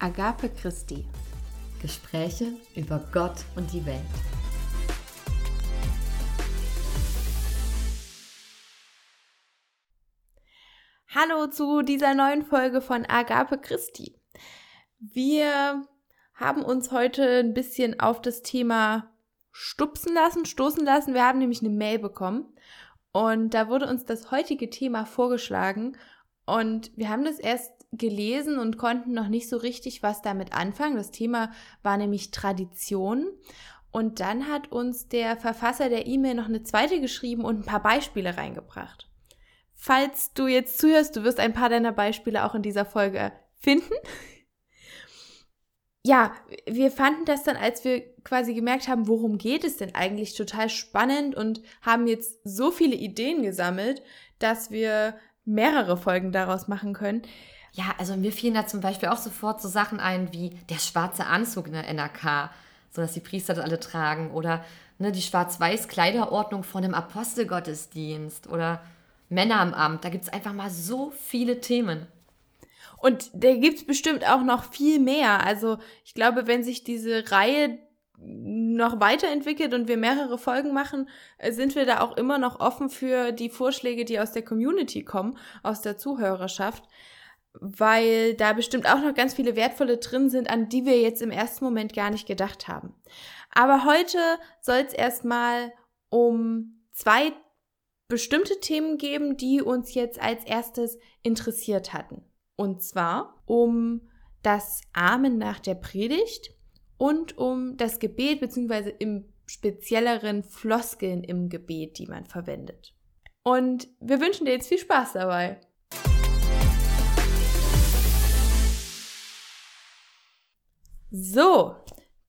Agape Christi. Gespräche über Gott und die Welt. Hallo zu dieser neuen Folge von Agape Christi. Wir haben uns heute ein bisschen auf das Thema stupsen lassen, stoßen lassen. Wir haben nämlich eine Mail bekommen und da wurde uns das heutige Thema vorgeschlagen und wir haben das erst gelesen und konnten noch nicht so richtig was damit anfangen. Das Thema war nämlich Tradition. Und dann hat uns der Verfasser der E-Mail noch eine zweite geschrieben und ein paar Beispiele reingebracht. Falls du jetzt zuhörst, du wirst ein paar deiner Beispiele auch in dieser Folge finden. Ja, wir fanden das dann, als wir quasi gemerkt haben, worum geht es denn eigentlich, total spannend und haben jetzt so viele Ideen gesammelt, dass wir mehrere Folgen daraus machen können. Ja, also mir fielen da zum Beispiel auch sofort so Sachen ein wie der schwarze Anzug in der NRK, so dass die Priester das alle tragen oder ne, die schwarz-weiß Kleiderordnung von einem Apostelgottesdienst oder Männer am Amt. Da gibt es einfach mal so viele Themen. Und da gibt es bestimmt auch noch viel mehr. Also ich glaube, wenn sich diese Reihe noch weiterentwickelt und wir mehrere Folgen machen, äh, sind wir da auch immer noch offen für die Vorschläge, die aus der Community kommen, aus der Zuhörerschaft weil da bestimmt auch noch ganz viele wertvolle drin sind, an die wir jetzt im ersten Moment gar nicht gedacht haben. Aber heute soll es erstmal um zwei bestimmte Themen geben, die uns jetzt als erstes interessiert hatten. Und zwar um das Amen nach der Predigt und um das Gebet beziehungsweise im spezielleren Floskeln im Gebet, die man verwendet. Und wir wünschen dir jetzt viel Spaß dabei. So,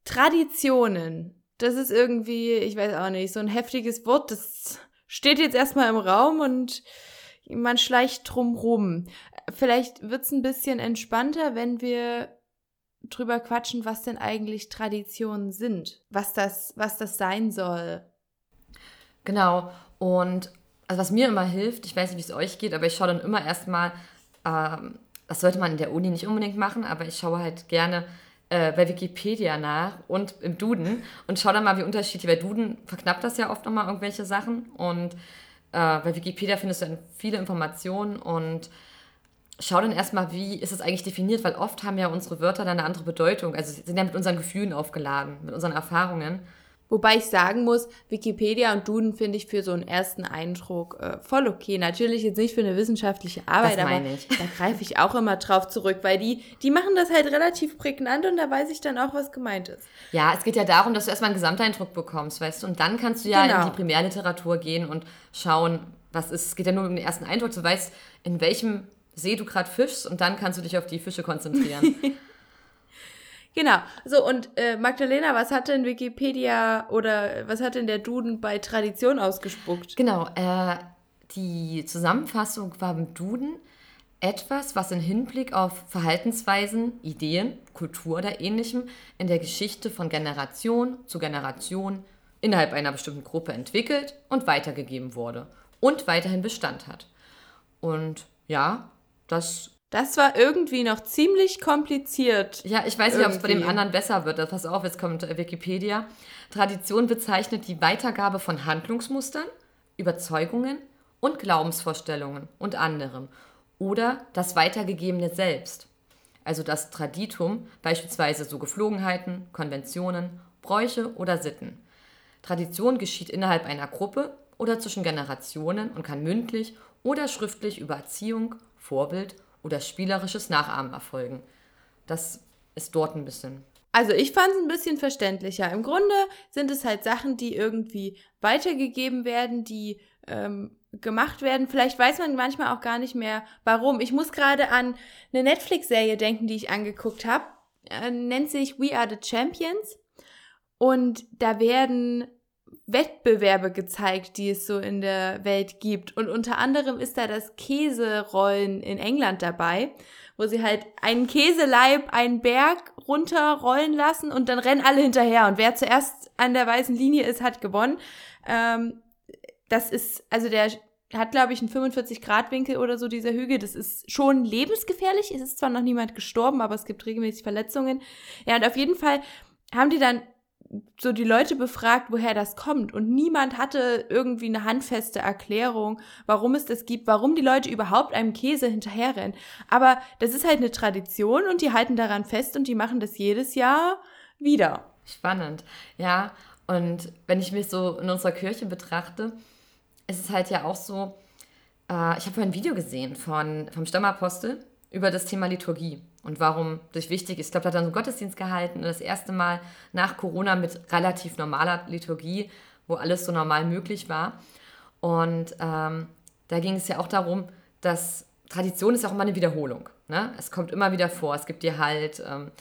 Traditionen. Das ist irgendwie, ich weiß auch nicht, so ein heftiges Wort. Das steht jetzt erstmal im Raum und man schleicht drum rum. Vielleicht wird's ein bisschen entspannter, wenn wir drüber quatschen, was denn eigentlich Traditionen sind, was das, was das sein soll. Genau. Und also was mir immer hilft, ich weiß nicht, wie es euch geht, aber ich schaue dann immer erstmal, ähm, das sollte man in der Uni nicht unbedingt machen, aber ich schaue halt gerne äh, bei Wikipedia nach und im Duden. Und schau dann mal, wie unterschiedlich, weil Duden verknappt das ja oft nochmal irgendwelche Sachen. Und äh, bei Wikipedia findest du dann viele Informationen und schau dann erstmal, wie ist es eigentlich definiert, weil oft haben ja unsere Wörter dann eine andere Bedeutung, also sind ja mit unseren Gefühlen aufgeladen, mit unseren Erfahrungen. Wobei ich sagen muss, Wikipedia und Duden finde ich für so einen ersten Eindruck äh, voll okay. Natürlich jetzt nicht für eine wissenschaftliche Arbeit, aber da greife ich auch immer drauf zurück, weil die, die machen das halt relativ prägnant und da weiß ich dann auch, was gemeint ist. Ja, es geht ja darum, dass du erstmal einen Gesamteindruck bekommst, weißt du, und dann kannst du ja genau. in die Primärliteratur gehen und schauen, was ist. Es geht ja nur um den ersten Eindruck, du weißt, in welchem See du gerade fischst und dann kannst du dich auf die Fische konzentrieren. Genau. So, und äh, Magdalena, was hat denn Wikipedia oder was hat denn der Duden bei Tradition ausgespuckt? Genau, äh, die Zusammenfassung war im Duden etwas, was in Hinblick auf Verhaltensweisen, Ideen, Kultur oder ähnlichem in der Geschichte von Generation zu Generation innerhalb einer bestimmten Gruppe entwickelt und weitergegeben wurde und weiterhin Bestand hat. Und ja, das das war irgendwie noch ziemlich kompliziert. Ja, ich weiß nicht, ob es bei dem anderen besser wird. Pass auf, jetzt kommt Wikipedia. Tradition bezeichnet die Weitergabe von Handlungsmustern, Überzeugungen und Glaubensvorstellungen und anderem. Oder das Weitergegebene selbst. Also das Traditum, beispielsweise so Geflogenheiten, Konventionen, Bräuche oder Sitten. Tradition geschieht innerhalb einer Gruppe oder zwischen Generationen und kann mündlich oder schriftlich über Erziehung, Vorbild oder spielerisches Nachahmen erfolgen. Das ist dort ein bisschen. Also ich fand es ein bisschen verständlicher. Im Grunde sind es halt Sachen, die irgendwie weitergegeben werden, die ähm, gemacht werden. Vielleicht weiß man manchmal auch gar nicht mehr, warum. Ich muss gerade an eine Netflix-Serie denken, die ich angeguckt habe. Äh, nennt sich We Are the Champions. Und da werden Wettbewerbe gezeigt, die es so in der Welt gibt. Und unter anderem ist da das Käserollen in England dabei, wo sie halt einen Käseleib einen Berg runterrollen lassen und dann rennen alle hinterher. Und wer zuerst an der weißen Linie ist, hat gewonnen. Ähm, das ist, also der hat, glaube ich, einen 45-Grad-Winkel oder so, dieser Hügel. Das ist schon lebensgefährlich. Es ist zwar noch niemand gestorben, aber es gibt regelmäßig Verletzungen. Ja, und auf jeden Fall haben die dann so die Leute befragt, woher das kommt. Und niemand hatte irgendwie eine handfeste Erklärung, warum es das gibt, warum die Leute überhaupt einem Käse hinterherrennen. Aber das ist halt eine Tradition und die halten daran fest und die machen das jedes Jahr wieder. Spannend, ja. Und wenn ich mich so in unserer Kirche betrachte, ist es halt ja auch so, äh, ich habe vorhin ein Video gesehen von, vom Stammapostel über das Thema Liturgie und warum das wichtig ist. Ich glaube, da hat dann so einen Gottesdienst gehalten, das erste Mal nach Corona mit relativ normaler Liturgie, wo alles so normal möglich war. Und ähm, da ging es ja auch darum, dass Tradition ist auch immer eine Wiederholung. Ne? Es kommt immer wieder vor, es gibt dir halt. Ähm,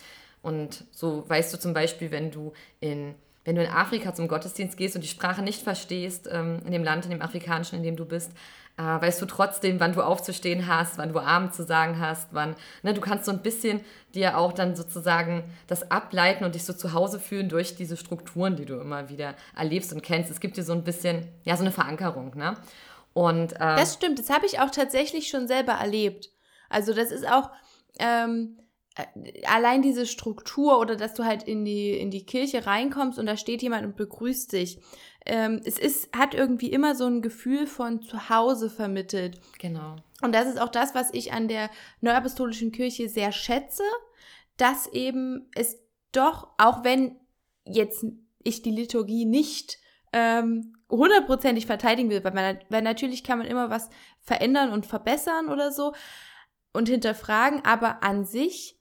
und so weißt du zum Beispiel, wenn du in wenn du in Afrika zum Gottesdienst gehst und die Sprache nicht verstehst, ähm, in dem Land, in dem afrikanischen, in dem du bist, äh, weißt du trotzdem, wann du aufzustehen hast, wann du Abend zu sagen hast, wann, ne, du kannst so ein bisschen dir auch dann sozusagen das ableiten und dich so zu Hause fühlen durch diese Strukturen, die du immer wieder erlebst und kennst. Es gibt dir so ein bisschen, ja, so eine Verankerung, ne? Und, äh, das stimmt, das habe ich auch tatsächlich schon selber erlebt. Also das ist auch, ähm, äh, allein diese Struktur oder dass du halt in die, in die Kirche reinkommst und da steht jemand und begrüßt dich. Ähm, es ist, hat irgendwie immer so ein Gefühl von Zuhause vermittelt. Genau. Und das ist auch das, was ich an der Neuapostolischen Kirche sehr schätze, dass eben es doch, auch wenn jetzt ich die Liturgie nicht ähm, hundertprozentig verteidigen will, weil, man, weil natürlich kann man immer was verändern und verbessern oder so und hinterfragen, aber an sich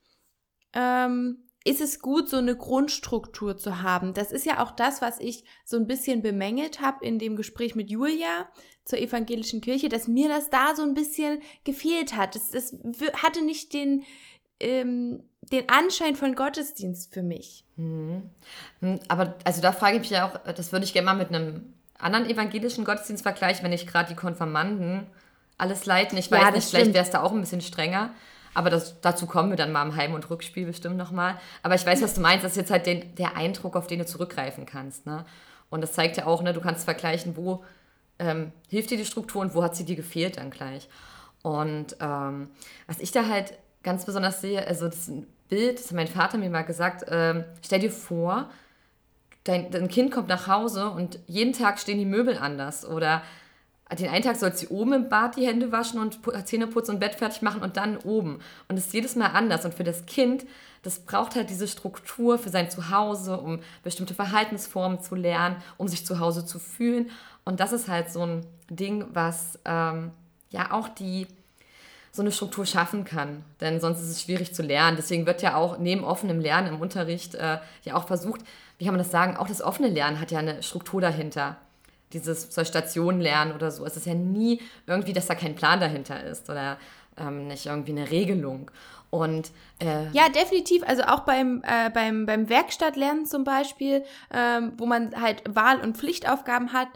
ähm, ist es gut, so eine Grundstruktur zu haben. Das ist ja auch das, was ich so ein bisschen bemängelt habe in dem Gespräch mit Julia zur evangelischen Kirche, dass mir das da so ein bisschen gefehlt hat. Es, es hatte nicht den, ähm, den Anschein von Gottesdienst für mich. Mhm. Aber also da frage ich mich ja auch, das würde ich gerne mal mit einem anderen evangelischen Gottesdienst vergleichen, wenn ich gerade die Konfirmanden alles leiten. Ich weiß ja, nicht, vielleicht wäre es da auch ein bisschen strenger. Aber das, dazu kommen wir dann mal im Heim- und Rückspiel bestimmt nochmal. Aber ich weiß, was du meinst. Das ist jetzt halt den, der Eindruck, auf den du zurückgreifen kannst. Ne? Und das zeigt ja auch, ne, du kannst vergleichen, wo ähm, hilft dir die Struktur und wo hat sie dir gefehlt dann gleich. Und ähm, was ich da halt ganz besonders sehe, also das Bild, das hat mein Vater mir mal gesagt, ähm, stell dir vor, dein, dein Kind kommt nach Hause und jeden Tag stehen die Möbel anders oder den einen Tag soll sie oben im Bad die Hände waschen und Zähne putzen und Bett fertig machen und dann oben. Und es ist jedes Mal anders. Und für das Kind, das braucht halt diese Struktur für sein Zuhause, um bestimmte Verhaltensformen zu lernen, um sich zu Hause zu fühlen. Und das ist halt so ein Ding, was ähm, ja auch die so eine Struktur schaffen kann. Denn sonst ist es schwierig zu lernen. Deswegen wird ja auch neben offenem Lernen im Unterricht äh, ja auch versucht, wie kann man das sagen, auch das offene Lernen hat ja eine Struktur dahinter dieses soll Station lernen oder so. Es ist ja nie irgendwie, dass da kein Plan dahinter ist oder ähm, nicht irgendwie eine Regelung. Und äh, ja, definitiv. Also auch beim, äh, beim, beim Werkstattlernen zum Beispiel, ähm, wo man halt Wahl- und Pflichtaufgaben hat,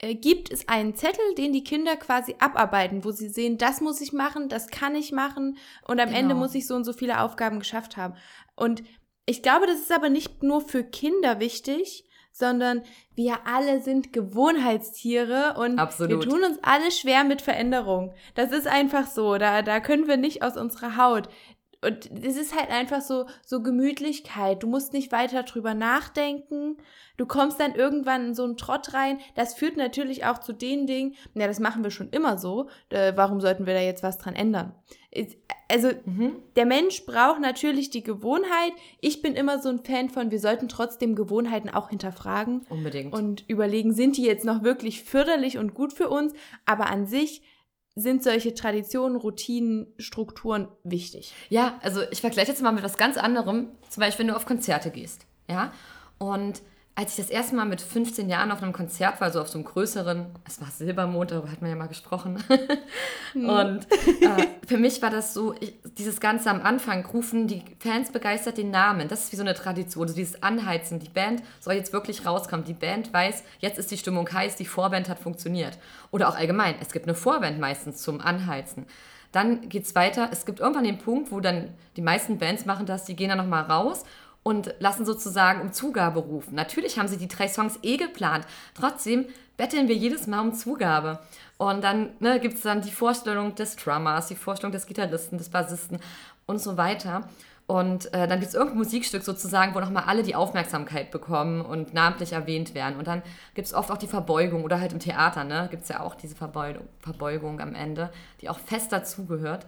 äh, gibt es einen Zettel, den die Kinder quasi abarbeiten, wo sie sehen, das muss ich machen, das kann ich machen und am genau. Ende muss ich so und so viele Aufgaben geschafft haben. Und ich glaube, das ist aber nicht nur für Kinder wichtig, sondern wir alle sind Gewohnheitstiere und Absolut. wir tun uns alle schwer mit Veränderung. Das ist einfach so, da, da können wir nicht aus unserer Haut. Und es ist halt einfach so, so Gemütlichkeit. Du musst nicht weiter drüber nachdenken. Du kommst dann irgendwann in so einen Trott rein. Das führt natürlich auch zu den Dingen, ja, das machen wir schon immer so. Äh, warum sollten wir da jetzt was dran ändern? Also, mhm. der Mensch braucht natürlich die Gewohnheit. Ich bin immer so ein Fan von, wir sollten trotzdem Gewohnheiten auch hinterfragen. Unbedingt. Und überlegen, sind die jetzt noch wirklich förderlich und gut für uns? Aber an sich sind solche Traditionen, Routinen, Strukturen wichtig. Ja, also ich vergleiche jetzt mal mit was ganz anderem. Zum Beispiel, wenn du auf Konzerte gehst. Ja. Und als ich das erste Mal mit 15 Jahren auf einem Konzert war, so auf so einem größeren, es war Silbermond, darüber hat man ja mal gesprochen. Hm. Und äh, für mich war das so, ich, dieses Ganze am Anfang rufen die Fans begeistert den Namen. Das ist wie so eine Tradition, so dieses Anheizen. Die Band soll jetzt wirklich rauskommen. Die Band weiß, jetzt ist die Stimmung heiß, die Vorband hat funktioniert. Oder auch allgemein, es gibt eine Vorband meistens zum Anheizen. Dann geht es weiter. Es gibt irgendwann den Punkt, wo dann die meisten Bands machen das, die gehen dann nochmal raus und lassen sozusagen um Zugabe rufen. Natürlich haben sie die drei Songs eh geplant. Trotzdem betteln wir jedes Mal um Zugabe. Und dann ne, gibt es dann die Vorstellung des Drummers, die Vorstellung des Gitarristen, des Bassisten und so weiter. Und äh, dann gibt es irgendein Musikstück sozusagen, wo nochmal alle die Aufmerksamkeit bekommen und namentlich erwähnt werden. Und dann gibt es oft auch die Verbeugung oder halt im Theater, ne, gibt es ja auch diese Verbeugung, Verbeugung am Ende, die auch fest dazugehört.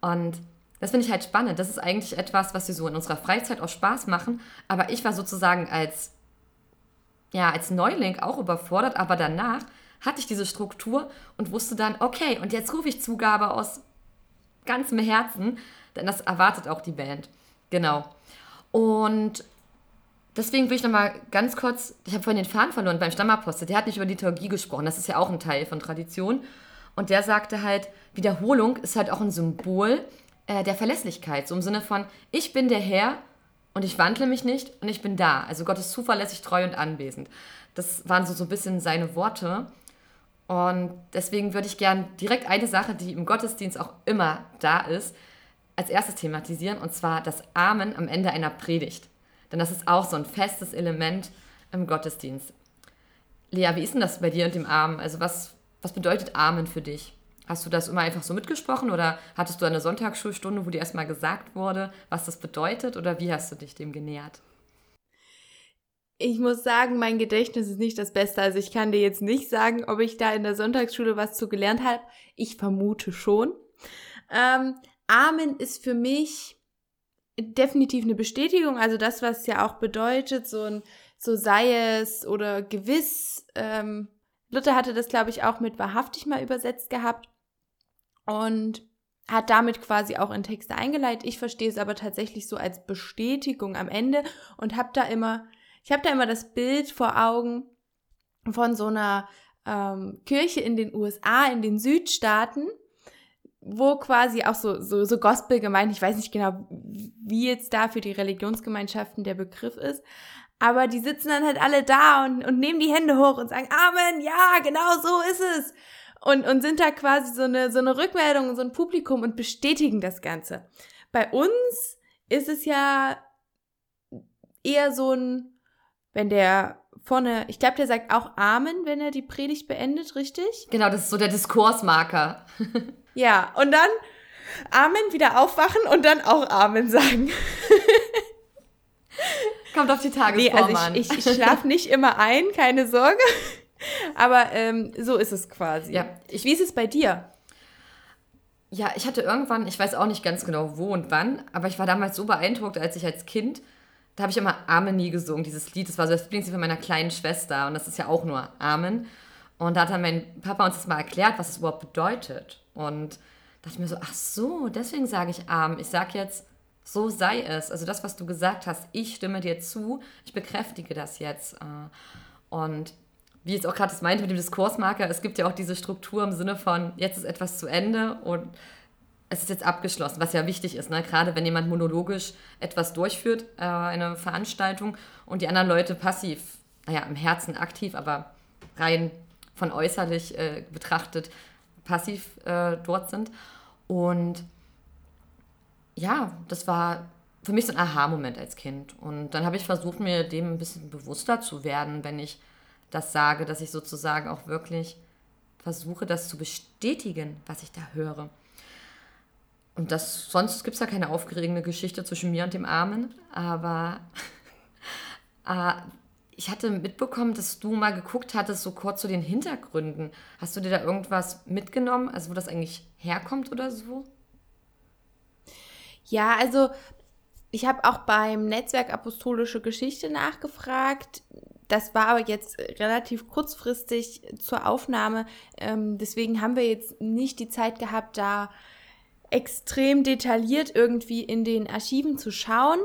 Und das finde ich halt spannend. Das ist eigentlich etwas, was wir so in unserer Freizeit auch Spaß machen. Aber ich war sozusagen als, ja, als Neuling auch überfordert. Aber danach hatte ich diese Struktur und wusste dann, okay, und jetzt rufe ich Zugabe aus ganzem Herzen, denn das erwartet auch die Band. Genau. Und deswegen will ich nochmal ganz kurz, ich habe vorhin den Faden verloren beim Stammapostel, der hat nicht über Liturgie gesprochen, das ist ja auch ein Teil von Tradition. Und der sagte halt, Wiederholung ist halt auch ein Symbol äh, der Verlässlichkeit. So im Sinne von, ich bin der Herr und ich wandle mich nicht und ich bin da. Also Gott ist zuverlässig, treu und anwesend. Das waren so, so ein bisschen seine Worte. Und deswegen würde ich gern direkt eine Sache, die im Gottesdienst auch immer da ist, als erstes thematisieren, und zwar das Amen am Ende einer Predigt. Denn das ist auch so ein festes Element im Gottesdienst. Lea, wie ist denn das bei dir und dem Amen? Also was, was bedeutet Amen für dich? Hast du das immer einfach so mitgesprochen oder hattest du eine Sonntagsschulstunde, wo dir erstmal gesagt wurde, was das bedeutet oder wie hast du dich dem genähert? Ich muss sagen, mein Gedächtnis ist nicht das Beste. Also ich kann dir jetzt nicht sagen, ob ich da in der Sonntagsschule was zu gelernt habe. Ich vermute schon. Ähm, Amen ist für mich definitiv eine Bestätigung. Also das, was ja auch bedeutet, so ein so sei es oder gewiss. Ähm, Luther hatte das, glaube ich, auch mit wahrhaftig mal übersetzt gehabt und hat damit quasi auch in Texte eingeleitet. Ich verstehe es aber tatsächlich so als Bestätigung am Ende und habe da immer, ich habe da immer das Bild vor Augen von so einer ähm, Kirche in den USA, in den Südstaaten, wo quasi auch so, so, so Gospelgemeinden, ich weiß nicht genau, wie jetzt da für die Religionsgemeinschaften der Begriff ist, aber die sitzen dann halt alle da und, und nehmen die Hände hoch und sagen, Amen, ja, genau so ist es und, und sind da quasi so eine, so eine Rückmeldung, so ein Publikum und bestätigen das Ganze. Bei uns ist es ja eher so ein, wenn der vorne, ich glaube, der sagt auch Amen, wenn er die Predigt beendet, richtig? Genau, das ist so der Diskursmarker. ja, und dann Amen wieder aufwachen und dann auch Amen sagen. Kommt auf die Tagesform nee, also ich, ich, ich schlafe nicht immer ein, keine Sorge. Aber ähm, so ist es quasi. Ja. Ich, wie ist es bei dir? Ja, ich hatte irgendwann, ich weiß auch nicht ganz genau wo und wann, aber ich war damals so beeindruckt, als ich als Kind, da habe ich immer Amen nie gesungen, dieses Lied. Das war so das Lieblingslied von meiner kleinen Schwester und das ist ja auch nur Amen. Und da hat dann mein Papa uns das mal erklärt, was es überhaupt bedeutet. Und dachte ich mir so, ach so, deswegen sage ich Amen. Ich sage jetzt, so sei es. Also das, was du gesagt hast, ich stimme dir zu, ich bekräftige das jetzt. Äh. Und wie jetzt auch gerade das meinte mit dem Diskursmarker, es gibt ja auch diese Struktur im Sinne von, jetzt ist etwas zu Ende und es ist jetzt abgeschlossen, was ja wichtig ist, ne? gerade wenn jemand monologisch etwas durchführt, äh, eine Veranstaltung und die anderen Leute passiv, naja, im Herzen aktiv, aber rein von äußerlich äh, betrachtet passiv äh, dort sind. Und ja, das war für mich so ein Aha-Moment als Kind. Und dann habe ich versucht, mir dem ein bisschen bewusster zu werden, wenn ich das sage, dass ich sozusagen auch wirklich versuche, das zu bestätigen, was ich da höre. Und das, sonst gibt es da keine aufgeregende Geschichte zwischen mir und dem Armen, aber äh, ich hatte mitbekommen, dass du mal geguckt hattest, so kurz zu den Hintergründen. Hast du dir da irgendwas mitgenommen, also wo das eigentlich herkommt oder so? Ja, also ich habe auch beim Netzwerk Apostolische Geschichte nachgefragt das war aber jetzt relativ kurzfristig zur Aufnahme. Ähm, deswegen haben wir jetzt nicht die Zeit gehabt, da extrem detailliert irgendwie in den Archiven zu schauen.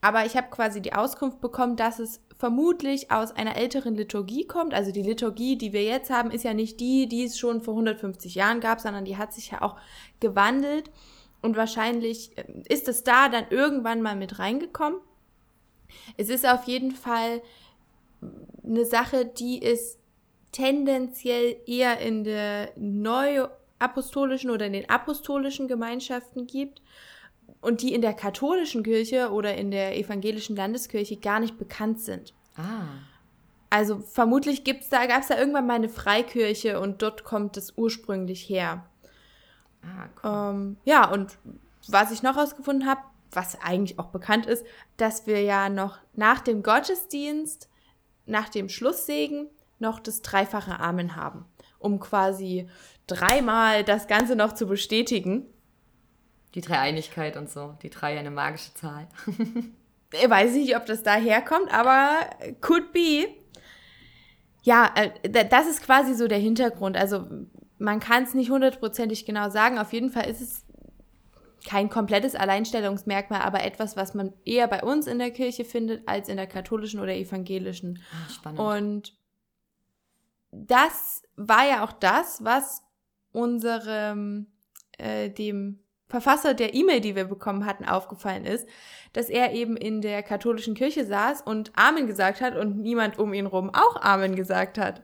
Aber ich habe quasi die Auskunft bekommen, dass es vermutlich aus einer älteren Liturgie kommt. Also die Liturgie, die wir jetzt haben, ist ja nicht die, die es schon vor 150 Jahren gab, sondern die hat sich ja auch gewandelt. Und wahrscheinlich äh, ist es da dann irgendwann mal mit reingekommen. Es ist auf jeden Fall eine Sache, die es tendenziell eher in der neuapostolischen oder in den apostolischen Gemeinschaften gibt, und die in der katholischen Kirche oder in der evangelischen Landeskirche gar nicht bekannt sind. Ah. Also vermutlich gibt's da, gab es da irgendwann mal eine Freikirche und dort kommt es ursprünglich her. Ah, cool. Ähm, ja, und was ich noch herausgefunden habe, was eigentlich auch bekannt ist, dass wir ja noch nach dem Gottesdienst, nach dem Schlusssegen, noch das dreifache Amen haben, um quasi dreimal das Ganze noch zu bestätigen. Die Dreieinigkeit und so. Die drei eine magische Zahl. Ich weiß nicht, ob das daherkommt, aber could be. Ja, äh, da- das ist quasi so der Hintergrund. Also man kann es nicht hundertprozentig genau sagen. Auf jeden Fall ist es kein komplettes Alleinstellungsmerkmal, aber etwas, was man eher bei uns in der Kirche findet als in der katholischen oder evangelischen. Ah, spannend. Und das war ja auch das, was unserem, äh, dem Verfasser der E-Mail, die wir bekommen hatten, aufgefallen ist, dass er eben in der katholischen Kirche saß und Amen gesagt hat und niemand um ihn rum auch Amen gesagt hat.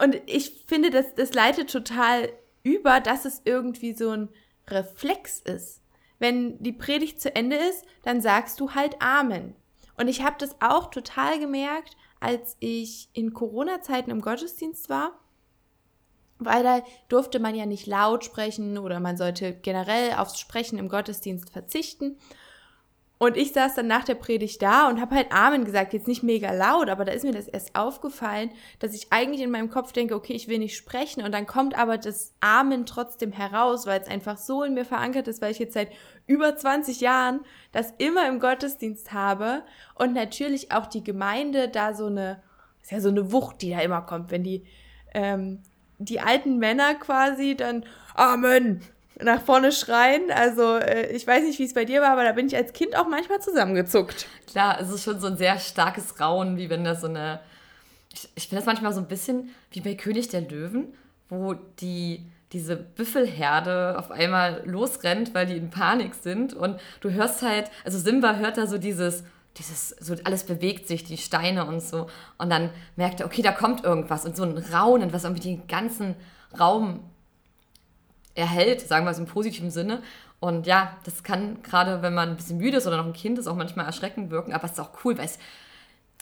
Und ich finde, das, das leitet total über, dass es irgendwie so ein Reflex ist. Wenn die Predigt zu Ende ist, dann sagst du halt Amen. Und ich habe das auch total gemerkt, als ich in Corona-Zeiten im Gottesdienst war, weil da durfte man ja nicht laut sprechen oder man sollte generell aufs Sprechen im Gottesdienst verzichten. Und ich saß dann nach der Predigt da und habe halt Amen gesagt, jetzt nicht mega laut, aber da ist mir das erst aufgefallen, dass ich eigentlich in meinem Kopf denke, okay, ich will nicht sprechen. Und dann kommt aber das Amen trotzdem heraus, weil es einfach so in mir verankert ist, weil ich jetzt seit über 20 Jahren das immer im Gottesdienst habe. Und natürlich auch die Gemeinde da so eine, ist ja so eine Wucht, die da immer kommt, wenn die, ähm, die alten Männer quasi dann Amen nach vorne schreien. Also äh, ich weiß nicht, wie es bei dir war, aber da bin ich als Kind auch manchmal zusammengezuckt. Klar, es ist schon so ein sehr starkes Raunen, wie wenn das so eine. Ich, ich finde das manchmal so ein bisschen wie bei König der Löwen, wo die diese Büffelherde auf einmal losrennt, weil die in Panik sind und du hörst halt, also Simba hört da so dieses, dieses, so alles bewegt sich, die Steine und so und dann merkt er, okay, da kommt irgendwas und so ein Raunen, was irgendwie den ganzen Raum erhält, sagen wir es im positiven Sinne. Und ja, das kann gerade, wenn man ein bisschen müde ist oder noch ein Kind ist, auch manchmal erschreckend wirken, aber es ist auch cool, weil es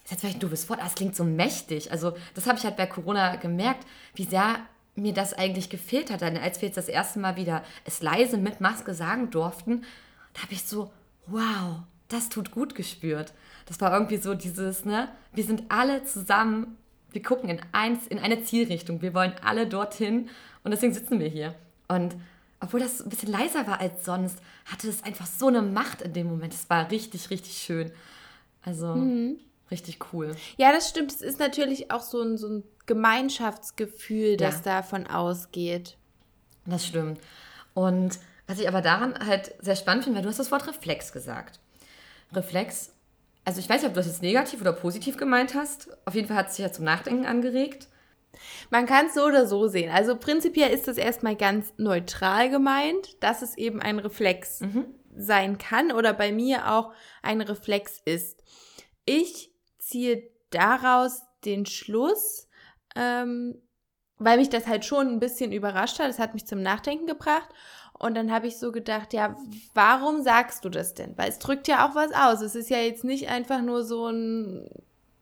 ist jetzt vielleicht ein doofes Wort, aber es klingt so mächtig. Also das habe ich halt bei Corona gemerkt, wie sehr mir das eigentlich gefehlt hat. Denn als wir jetzt das erste Mal wieder es leise mit Maske sagen durften, da habe ich so, wow, das tut gut gespürt. Das war irgendwie so dieses, ne, wir sind alle zusammen, wir gucken in, eins, in eine Zielrichtung, wir wollen alle dorthin und deswegen sitzen wir hier. Und obwohl das ein bisschen leiser war als sonst, hatte es einfach so eine Macht in dem Moment. Es war richtig, richtig schön. Also richtig cool. Ja, das stimmt. Es ist natürlich auch so ein, so ein Gemeinschaftsgefühl, das Ja. davon ausgeht. Das stimmt. Und was ich aber daran halt sehr spannend finde, weil du hast das Wort Reflex gesagt. Reflex, also ich weiß nicht, ob du das jetzt negativ oder positiv gemeint hast. Auf jeden Fall hat es dich ja zum Nachdenken angeregt. Man kann es so oder so sehen. Also prinzipiell ist es erstmal ganz neutral gemeint, dass es eben ein Reflex sein kann oder bei mir auch ein Reflex ist. Ich ziehe daraus den Schluss, ähm, weil mich das halt schon ein bisschen überrascht hat. Es hat mich zum Nachdenken gebracht. Und dann habe ich so gedacht, ja, warum sagst du das denn? Weil es drückt ja auch was aus. Es ist ja jetzt nicht einfach nur so ein,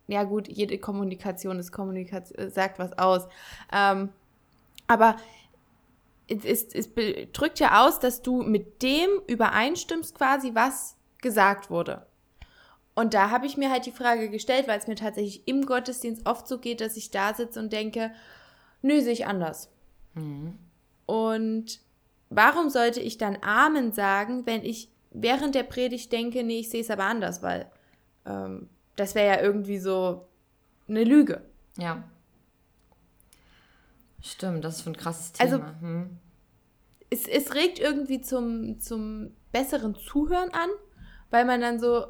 ja gut, jede Kommunikation ist Kommunikation, sagt was aus. Ähm, aber es, es, es drückt ja aus, dass du mit dem übereinstimmst quasi, was gesagt wurde. Und da habe ich mir halt die Frage gestellt, weil es mir tatsächlich im Gottesdienst oft so geht, dass ich da sitze und denke, nö, sehe ich anders. Und warum sollte ich dann Amen sagen, wenn ich während der Predigt denke, nee, ich sehe es aber anders, weil ähm, das wäre ja irgendwie so eine Lüge. Ja. Stimmt, das ist ein krasses Also- Thema. hm. es, es regt irgendwie zum, zum besseren Zuhören an, weil man dann so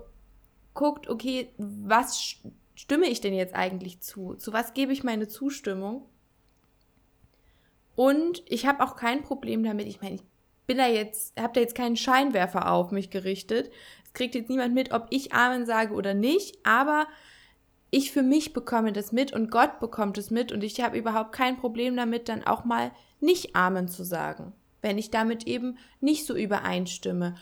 guckt, okay, was stimme ich denn jetzt eigentlich zu? Zu was gebe ich meine Zustimmung? Und ich habe auch kein Problem damit. Ich meine, ich bin da jetzt, habe da jetzt keinen Scheinwerfer auf mich gerichtet. Es kriegt jetzt niemand mit, ob ich Amen sage oder nicht, aber ich für mich bekomme das mit und Gott bekommt es mit und ich habe überhaupt kein Problem damit, dann auch mal nicht Amen zu sagen, wenn ich damit eben nicht so übereinstimme.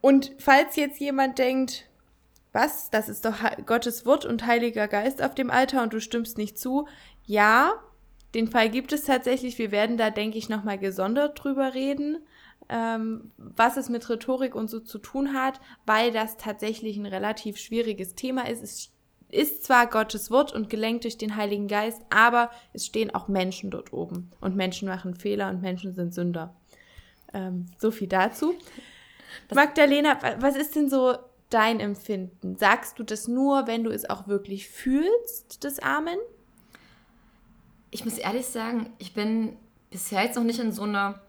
Und falls jetzt jemand denkt, was, das ist doch Gottes Wort und Heiliger Geist auf dem Altar und du stimmst nicht zu, ja, den Fall gibt es tatsächlich. Wir werden da, denke ich, nochmal gesondert drüber reden, ähm, was es mit Rhetorik und so zu tun hat, weil das tatsächlich ein relativ schwieriges Thema ist. Es ist zwar Gottes Wort und gelenkt durch den Heiligen Geist, aber es stehen auch Menschen dort oben. Und Menschen machen Fehler und Menschen sind Sünder. Ähm, so viel dazu. Das Magdalena, was ist denn so dein Empfinden? Sagst du das nur, wenn du es auch wirklich fühlst, das Amen? Ich muss ehrlich sagen, ich bin bisher jetzt noch nicht in so eine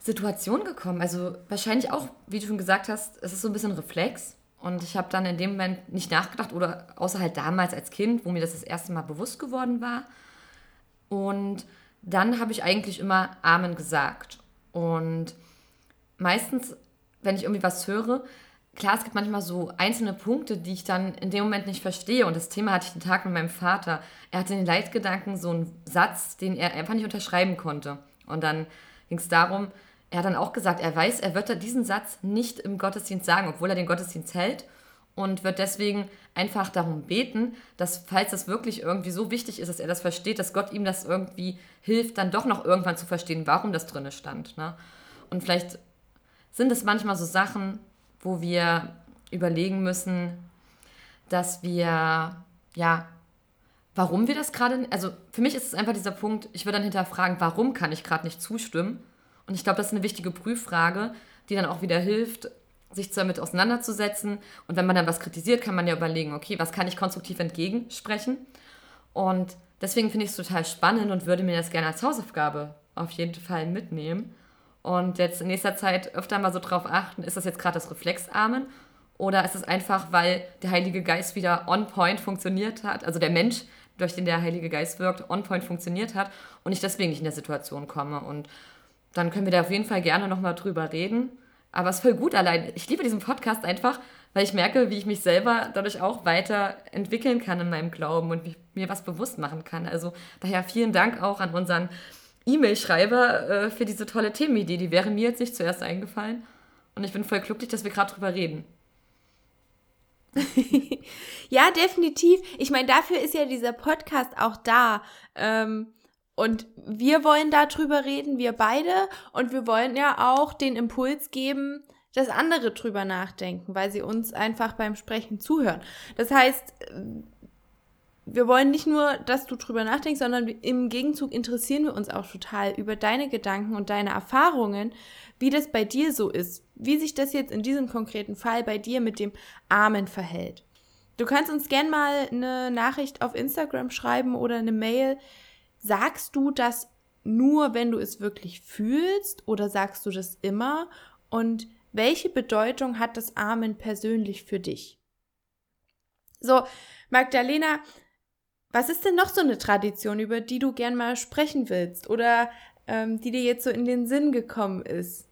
Situation gekommen. Also wahrscheinlich auch, wie du schon gesagt hast, es ist so ein bisschen Reflex. Und ich habe dann in dem Moment nicht nachgedacht oder außer halt damals als Kind, wo mir das das erste Mal bewusst geworden war. Und dann habe ich eigentlich immer Amen gesagt. Und meistens, wenn ich irgendwie was höre, klar, es gibt manchmal so einzelne Punkte, die ich dann in dem Moment nicht verstehe. Und das Thema hatte ich den Tag mit meinem Vater. Er hatte in den Leitgedanken so einen Satz, den er einfach nicht unterschreiben konnte. Und dann ging es darum, er hat dann auch gesagt, er weiß, er wird diesen Satz nicht im Gottesdienst sagen, obwohl er den Gottesdienst hält. Und wird deswegen einfach darum beten, dass, falls das wirklich irgendwie so wichtig ist, dass er das versteht, dass Gott ihm das irgendwie hilft, dann doch noch irgendwann zu verstehen, warum das drinne stand. Ne? Und vielleicht sind es manchmal so Sachen, wo wir überlegen müssen, dass wir, ja, warum wir das gerade, also für mich ist es einfach dieser Punkt, ich würde dann hinterfragen, warum kann ich gerade nicht zustimmen? Und ich glaube, das ist eine wichtige Prüffrage, die dann auch wieder hilft, sich damit auseinanderzusetzen. Und wenn man dann was kritisiert, kann man ja überlegen, okay, was kann ich konstruktiv entgegensprechen? Und deswegen finde ich es total spannend und würde mir das gerne als Hausaufgabe auf jeden Fall mitnehmen. Und jetzt in nächster Zeit öfter mal so drauf achten, ist das jetzt gerade das Reflexarmen oder ist es einfach, weil der Heilige Geist wieder on point funktioniert hat, also der Mensch, durch den der Heilige Geist wirkt, on point funktioniert hat und ich deswegen nicht in der Situation komme. Und dann können wir da auf jeden Fall gerne nochmal drüber reden. Aber es ist voll gut allein. Ich liebe diesen Podcast einfach, weil ich merke, wie ich mich selber dadurch auch weiterentwickeln kann in meinem Glauben und mir was bewusst machen kann. Also daher vielen Dank auch an unseren E-Mail-Schreiber äh, für diese tolle Themenidee. Die wäre mir jetzt nicht zuerst eingefallen. Und ich bin voll glücklich, dass wir gerade drüber reden. ja, definitiv. Ich meine, dafür ist ja dieser Podcast auch da. Ähm, und wir wollen darüber reden, wir beide. Und wir wollen ja auch den Impuls geben, dass andere drüber nachdenken, weil sie uns einfach beim Sprechen zuhören. Das heißt, wir wollen nicht nur, dass du drüber nachdenkst, sondern im Gegenzug interessieren wir uns auch total über deine Gedanken und deine Erfahrungen, wie das bei dir so ist, wie sich das jetzt in diesem konkreten Fall bei dir mit dem Armen verhält. Du kannst uns gern mal eine Nachricht auf Instagram schreiben oder eine Mail, Sagst du das nur, wenn du es wirklich fühlst oder sagst du das immer? Und welche Bedeutung hat das Amen persönlich für dich? So, Magdalena, was ist denn noch so eine Tradition, über die du gern mal sprechen willst oder ähm, die dir jetzt so in den Sinn gekommen ist?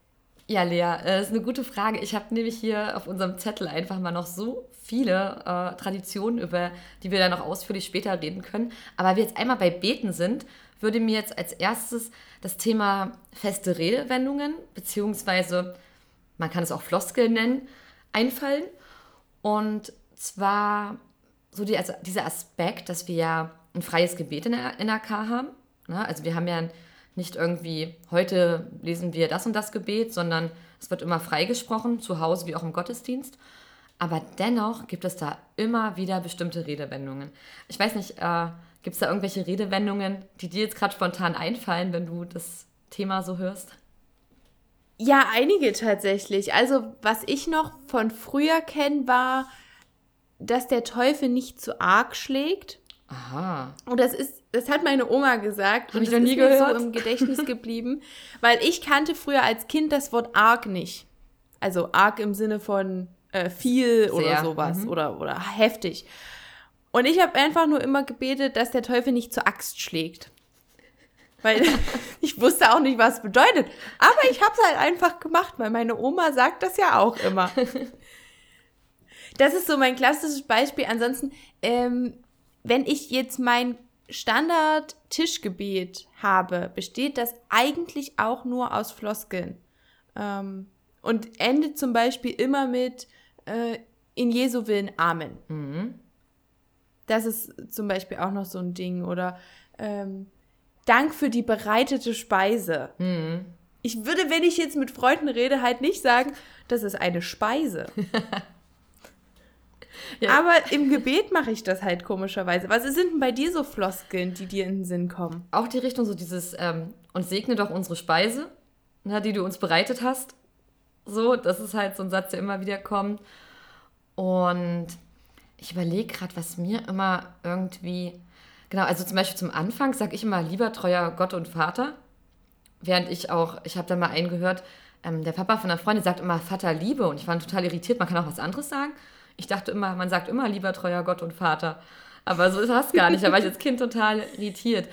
Ja, Lea, das äh, ist eine gute Frage. Ich habe nämlich hier auf unserem Zettel einfach mal noch so viele äh, Traditionen, über die wir dann noch ausführlich später reden können. Aber wir jetzt einmal bei Beten sind, würde mir jetzt als erstes das Thema feste Redewendungen, beziehungsweise man kann es auch Floskeln nennen, einfallen. Und zwar so die, also dieser Aspekt, dass wir ja ein freies Gebet in der NRK haben. Ne? Also wir haben ja nicht irgendwie, heute lesen wir das und das Gebet, sondern es wird immer freigesprochen, zu Hause wie auch im Gottesdienst. Aber dennoch gibt es da immer wieder bestimmte Redewendungen. Ich weiß nicht, äh, gibt es da irgendwelche Redewendungen, die dir jetzt gerade spontan einfallen, wenn du das Thema so hörst? Ja, einige tatsächlich. Also, was ich noch von früher kenne, war, dass der Teufel nicht zu arg schlägt. Aha. Und das ist, das hat meine Oma gesagt Hab und ich das noch nie ist gehört. mir so im Gedächtnis geblieben, weil ich kannte früher als Kind das Wort arg nicht. Also arg im Sinne von äh, viel Sehr. oder sowas mhm. oder, oder heftig. Und ich habe einfach nur immer gebetet, dass der Teufel nicht zur Axt schlägt. Weil ich wusste auch nicht, was es bedeutet. Aber ich habe es halt einfach gemacht, weil meine Oma sagt das ja auch immer. Das ist so mein klassisches Beispiel. Ansonsten, ähm, wenn ich jetzt mein Standard-Tischgebet habe, besteht das eigentlich auch nur aus Floskeln. Ähm, und endet zum Beispiel immer mit äh, in Jesu Willen Amen. Mhm. Das ist zum Beispiel auch noch so ein Ding. Oder ähm, Dank für die bereitete Speise. Mhm. Ich würde, wenn ich jetzt mit Freunden rede, halt nicht sagen, das ist eine Speise. Ja. Aber im Gebet mache ich das halt komischerweise. Was sind denn bei dir so Floskeln, die dir in den Sinn kommen? Auch die Richtung, so dieses, ähm, und segne doch unsere Speise, ne, die du uns bereitet hast. So, das ist halt so ein Satz, der immer wieder kommt. Und ich überlege gerade, was mir immer irgendwie. Genau, also zum Beispiel zum Anfang sage ich immer lieber treuer Gott und Vater. Während ich auch, ich habe da mal einen gehört, ähm, der Papa von einer Freundin sagt immer Vater Liebe und ich war total irritiert, man kann auch was anderes sagen. Ich dachte immer, man sagt immer lieber treuer Gott und Vater. Aber so ist das gar nicht. Da war ich als Kind total irritiert.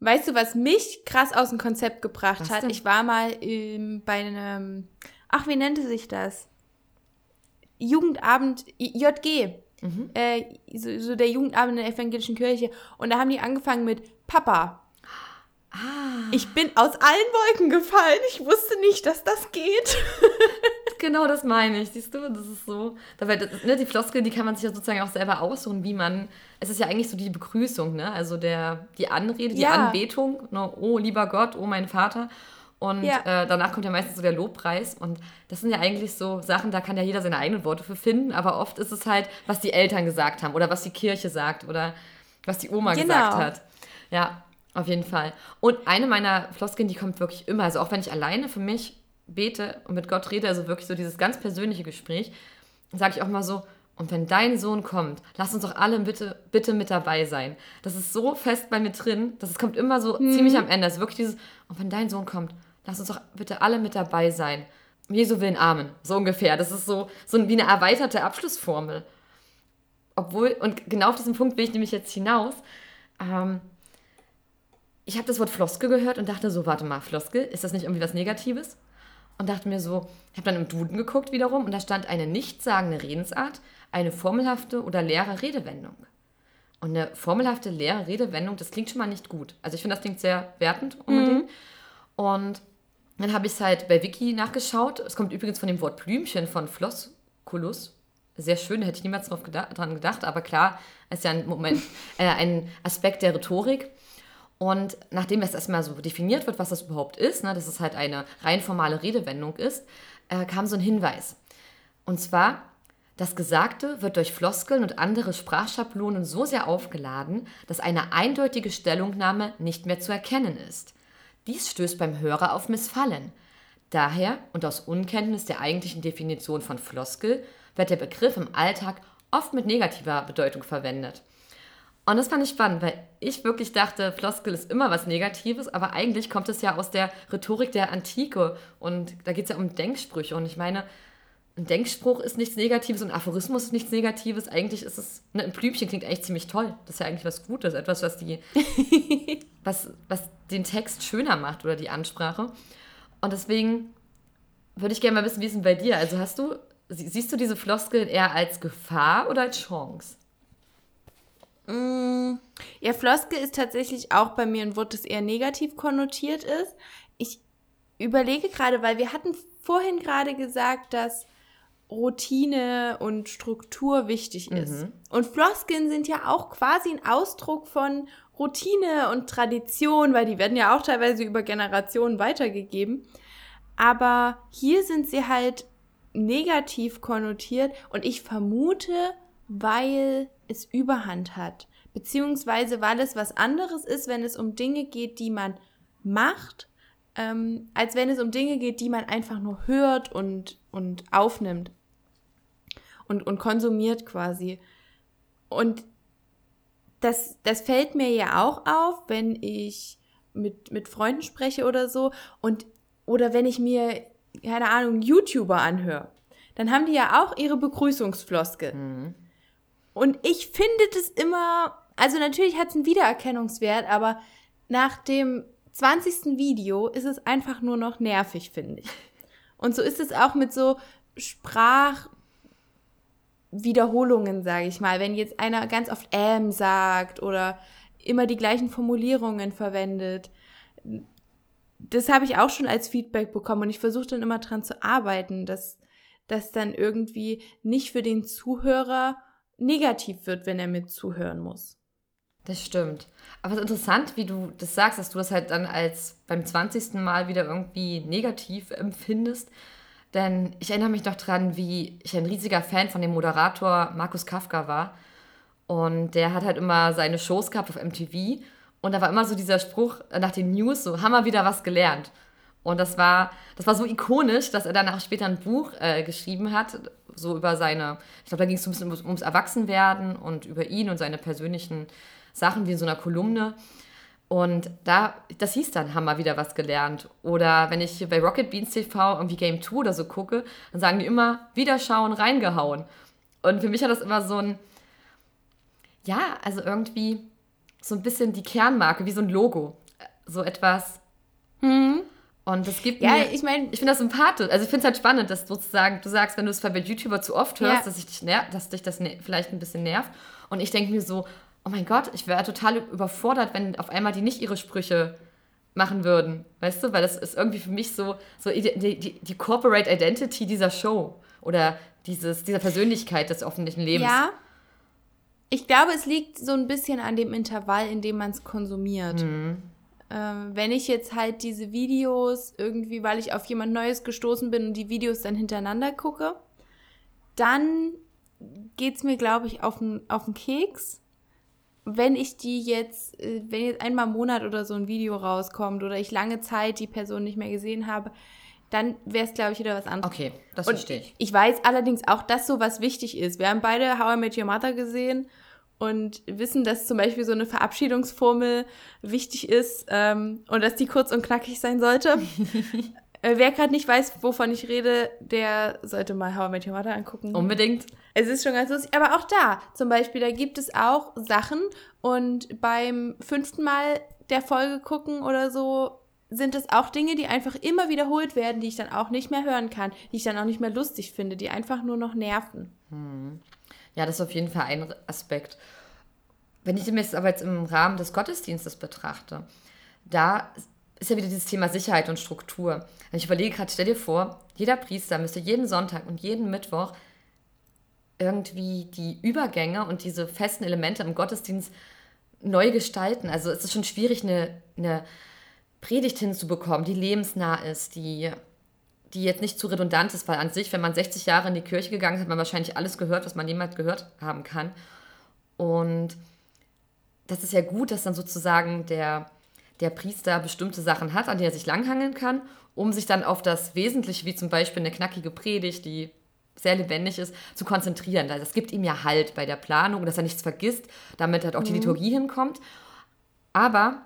Weißt du, was mich krass aus dem Konzept gebracht Was hat? denn? Ich war mal ähm, bei einem, ach, wie nannte sich das? Jugendabend, JG. Mhm. Äh, so, so der Jugendabend in der evangelischen Kirche. Und da haben die angefangen mit Papa. Ah. Ich bin aus allen Wolken gefallen. Ich wusste nicht, dass das geht. Genau das meine ich, siehst du, das ist so. Dabei, das, ne, die Floskeln, die kann man sich ja sozusagen auch selber aussuchen, wie man. Es ist ja eigentlich so die Begrüßung, ne? Also der, die Anrede, die Ja. Anbetung, ne? oh lieber Gott, oh mein Vater. Und Ja. äh, danach kommt ja meistens so der Lobpreis. Und das sind ja eigentlich so Sachen, da kann ja jeder seine eigenen Worte für finden, aber oft ist es halt, was die Eltern gesagt haben oder was die Kirche sagt oder was die Oma Genau. gesagt hat. Ja, auf jeden Fall. Und eine meiner Floskeln, die kommt wirklich immer, also auch wenn ich alleine für mich bete und mit Gott rede, also wirklich so dieses ganz persönliche Gespräch, sage ich auch mal so, und wenn dein Sohn kommt, lass uns doch alle bitte, bitte mit dabei sein. Das ist so fest bei mir drin, dass es kommt immer so ziemlich am Ende. Es ist wirklich dieses, und wenn dein Sohn kommt, lass uns doch bitte alle mit dabei sein. Jesu willen Amen. So ungefähr. Das ist so, so wie eine erweiterte Abschlussformel. Obwohl, und genau auf diesen Punkt will ich nämlich jetzt hinaus. Ähm, ich habe das Wort Floskel gehört und dachte so, warte mal, Floskel, ist das nicht irgendwie was Negatives? Und dachte mir so, ich habe dann im Duden geguckt wiederum und da stand eine nichtssagende Redensart, eine formelhafte oder leere Redewendung. Und eine formelhafte, leere Redewendung, das klingt schon mal nicht gut. Also ich finde, das klingt sehr wertend unbedingt. Und dann habe ich es halt bei Wiki nachgeschaut. Es kommt übrigens von dem Wort Blümchen von Flosculus. Sehr schön, da hätte ich niemals drauf dran gedacht. Aber klar, ist ja ein Moment, äh, ein Aspekt der Rhetorik. Und nachdem es erstmal so definiert wird, was das überhaupt ist, ne, dass es halt eine rein formale Redewendung ist, äh, kam so ein Hinweis. Und zwar, das Gesagte wird durch Floskeln und andere Sprachschablonen so sehr aufgeladen, dass eine eindeutige Stellungnahme nicht mehr zu erkennen ist. Dies stößt beim Hörer auf Missfallen. Daher und aus Unkenntnis der eigentlichen Definition von Floskel wird der Begriff im Alltag oft mit negativer Bedeutung verwendet. Und das fand ich spannend, weil ich wirklich dachte, Floskel ist immer was Negatives, aber eigentlich kommt es ja aus der Rhetorik der Antike und da geht es ja um Denksprüche. Und ich meine, ein Denkspruch ist nichts Negatives und ein Aphorismus ist nichts Negatives. Eigentlich ist es, ne, ein Blümchen klingt eigentlich ziemlich toll. Das ist ja eigentlich was Gutes, etwas, was die, was, was den Text schöner macht oder die Ansprache. Und deswegen würde ich gerne mal wissen, wie ist denn bei dir? Also hast du, sie- siehst du diese Floskeln eher als Gefahr oder als Chance? Ja, Floskel ist tatsächlich auch bei mir ein Wort, das eher negativ konnotiert ist. Ich überlege gerade, weil wir hatten vorhin gerade gesagt, dass Routine und Struktur wichtig ist. Und Floskeln sind ja auch quasi ein Ausdruck von Routine und Tradition, weil die werden ja auch teilweise über Generationen weitergegeben. Aber hier sind sie halt negativ konnotiert und ich vermute, weil es Überhand hat. Beziehungsweise weil es was anderes ist, wenn es um Dinge geht, die man macht, ähm, als wenn es um Dinge geht, die man einfach nur hört und, und aufnimmt und, und konsumiert quasi. Und das, das fällt mir ja auch auf, wenn ich mit, mit Freunden spreche oder so und oder wenn ich mir, keine Ahnung, YouTuber anhöre. Dann haben die ja auch ihre Begrüßungsfloskel. Und ich finde das immer, also natürlich hat es einen Wiedererkennungswert, aber nach dem 20. Video ist es einfach nur noch nervig, finde ich. Und so ist es auch mit so Sprachwiederholungen, sage ich mal. Wenn jetzt einer ganz oft ähm sagt oder immer die gleichen Formulierungen verwendet, das habe ich auch schon als Feedback bekommen und ich versuche dann immer dran zu arbeiten, dass das dann irgendwie nicht für den Zuhörer negativ wird, wenn er mit zuhören muss. Das stimmt. Aber es ist interessant, wie du das sagst, dass du das halt dann als beim 20. Mal wieder irgendwie negativ empfindest. Denn ich erinnere mich noch dran, wie ich ein riesiger Fan von dem Moderator Markus Kafka war. Und der hat halt immer seine Shows gehabt auf MTV. Und da war immer so dieser Spruch nach den News, so, haben wir wieder was gelernt. Und das war, das war so ikonisch, dass er dann auch später ein Buch äh, geschrieben hat, so über seine, ich glaube, da ging es so ein bisschen ums, Erwachsenwerden und über ihn und seine persönlichen Sachen, wie in so einer Kolumne. Und da, das hieß dann, haben wir wieder was gelernt. Oder wenn ich bei Rocket Beans TV irgendwie Game 2 oder so gucke, dann sagen die immer, Wiederschauen, reingehauen. Und für mich hat das immer so ein, ja, also irgendwie so ein bisschen die Kernmarke, wie so ein Logo. So etwas. Hm. Und das gibt ja, mir, ich meine, ich finde das sympathisch. Also ich finde es halt spannend, dass sozusagen du sagst, wenn du es bei YouTuber zu oft hörst, ja. dass, ich dich dass dich das vielleicht ein bisschen nervt. Und ich denke mir so, oh mein Gott, ich wäre total überfordert, wenn auf einmal die nicht ihre Sprüche machen würden. Weißt du? Weil das ist irgendwie für mich so, so die, die, die Corporate Identity dieser Show oder dieses, dieser Persönlichkeit des öffentlichen Lebens. Ja. Ich glaube, es liegt so ein bisschen an dem Intervall, in dem man es konsumiert. Mhm. Ähm, wenn ich jetzt halt diese Videos irgendwie, weil ich auf jemand Neues gestoßen bin und die Videos dann hintereinander gucke, dann geht es mir, glaube ich, auf den, auf den Keks wenn ich die jetzt, äh, wenn jetzt einmal im Monat oder so ein Video rauskommt oder ich lange Zeit die Person nicht mehr gesehen habe, dann wäre es, glaube ich, wieder was anderes. Okay, das verstehe ich. Ich weiß allerdings auch, dass sowas wichtig ist. Wir haben beide How I Met Your Mother gesehen und wissen, dass zum Beispiel so eine Verabschiedungsformel wichtig ist ähm, und dass die kurz und knackig sein sollte. Äh, wer gerade nicht weiß, wovon ich rede, der sollte mal How I Met Your Mother angucken. Unbedingt. Es ist schon ganz lustig. Aber auch da, zum Beispiel, da gibt es auch Sachen und beim fünften Mal der Folge gucken oder so sind es auch Dinge, die einfach immer wiederholt werden, die ich dann auch nicht mehr hören kann, die ich dann auch nicht mehr lustig finde, die einfach nur noch nerven. Hm. Ja, das ist auf jeden Fall ein Aspekt. Wenn ich mir aber jetzt im Rahmen des Gottesdienstes betrachte, da ist ja wieder dieses Thema Sicherheit und Struktur. Und ich überlege gerade, stell dir vor, jeder Priester müsste jeden Sonntag und jeden Mittwoch irgendwie die Übergänge und diese festen Elemente im Gottesdienst neu gestalten. Also es ist schon schwierig, eine, eine Predigt hinzubekommen, die lebensnah ist, die, die jetzt nicht zu redundant ist, weil an sich, wenn man 60 Jahre in die Kirche gegangen ist, hat man wahrscheinlich alles gehört, was man jemals gehört haben kann. Und das ist ja gut, dass dann sozusagen der der Priester bestimmte Sachen hat, an die er sich langhangeln kann, um sich dann auf das Wesentliche, wie zum Beispiel eine knackige Predigt, die sehr lebendig ist, zu konzentrieren. Das gibt ihm ja Halt bei der Planung, dass er nichts vergisst, damit halt auch die mhm. Liturgie hinkommt. Aber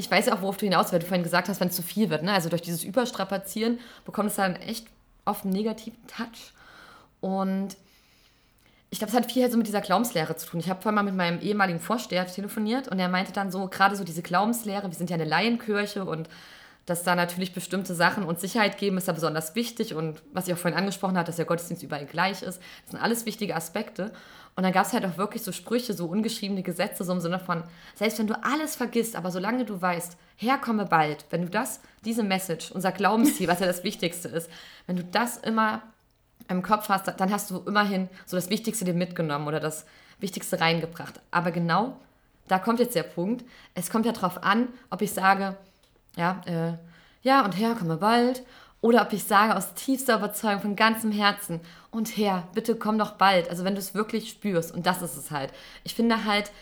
ich weiß ja auch, worauf du hinaus, weil du vorhin gesagt hast, wenn es zu viel wird. Ne? Also durch dieses Überstrapazieren bekommt es dann echt oft einen negativen Touch. Und ich glaube, es hat viel halt so mit dieser Glaubenslehre zu tun. Ich habe vorhin mal mit meinem ehemaligen Vorsteher telefoniert und er meinte dann so, gerade so diese Glaubenslehre, wir sind ja eine Laienkirche und dass da natürlich bestimmte Sachen und Sicherheit geben, ist da besonders wichtig. Und was ich auch vorhin angesprochen habe, dass der Gottesdienst überall gleich ist, das sind alles wichtige Aspekte. Und dann gab es halt auch wirklich so Sprüche, so ungeschriebene Gesetze, so im Sinne von, selbst wenn du alles vergisst, aber solange du weißt, Herr, komme bald, wenn du das, diese Message, unser Glaubensziel, was ja das Wichtigste ist, wenn du das immer im Kopf hast, dann hast du immerhin so das Wichtigste dir mitgenommen oder das Wichtigste reingebracht. Aber genau, da kommt jetzt der Punkt. Es kommt ja darauf an, ob ich sage, ja, äh, ja, und Herr, komme bald. Oder ob ich sage aus tiefster Überzeugung, von ganzem Herzen, und Herr, bitte komm doch bald. Also wenn du es wirklich spürst. Und das ist es halt. Ich finde halt,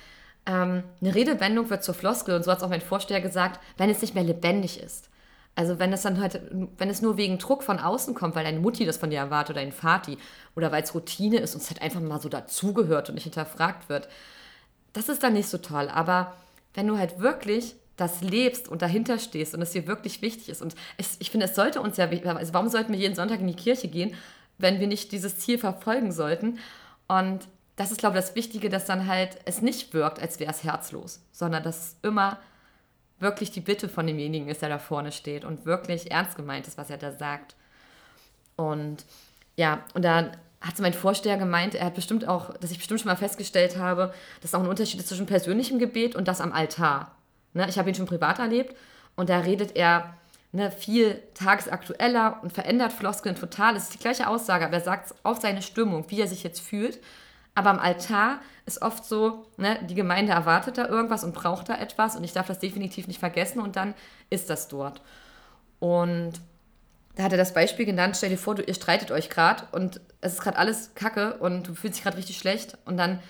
ähm, eine Redewendung wird zur Floskel, und so hat es auch mein Vorsteher gesagt, wenn es nicht mehr lebendig ist. Also wenn es dann halt, wenn es nur wegen Druck von außen kommt, weil deine Mutti das von dir erwartet oder dein Vati oder weil es Routine ist und es halt einfach mal so dazugehört und nicht hinterfragt wird, das ist dann nicht so toll. Aber wenn du halt wirklich das lebst und dahinter stehst und es dir wirklich wichtig ist und ich, ich finde, es sollte uns ja, also warum sollten wir jeden Sonntag in die Kirche gehen, wenn wir nicht dieses Ziel verfolgen sollten? Und das ist, glaube ich, das Wichtige, dass dann halt es nicht wirkt, als wäre es herzlos, sondern dass es immer wirklich die Bitte von demjenigen ist, der da vorne steht und wirklich ernst gemeint ist, was er da sagt. Und ja, und dann hat mein Vorsteher gemeint, er hat bestimmt auch, dass ich bestimmt schon mal festgestellt habe, dass auch ein Unterschied ist zwischen persönlichem Gebet und das am Altar. Ne? Ich habe ihn schon privat erlebt und da redet er ne, viel tagesaktueller und verändert Floskeln total. Es ist die gleiche Aussage, aber er sagt es auf seine Stimmung, wie er sich jetzt fühlt. Aber am Altar ist oft so, ne, die Gemeinde erwartet da irgendwas und braucht da etwas und ich darf das definitiv nicht vergessen und dann ist das dort. Und da hat er das Beispiel genannt, stell dir vor, du, ihr streitet euch gerade und es ist gerade alles kacke und du fühlst dich gerade richtig schlecht und dann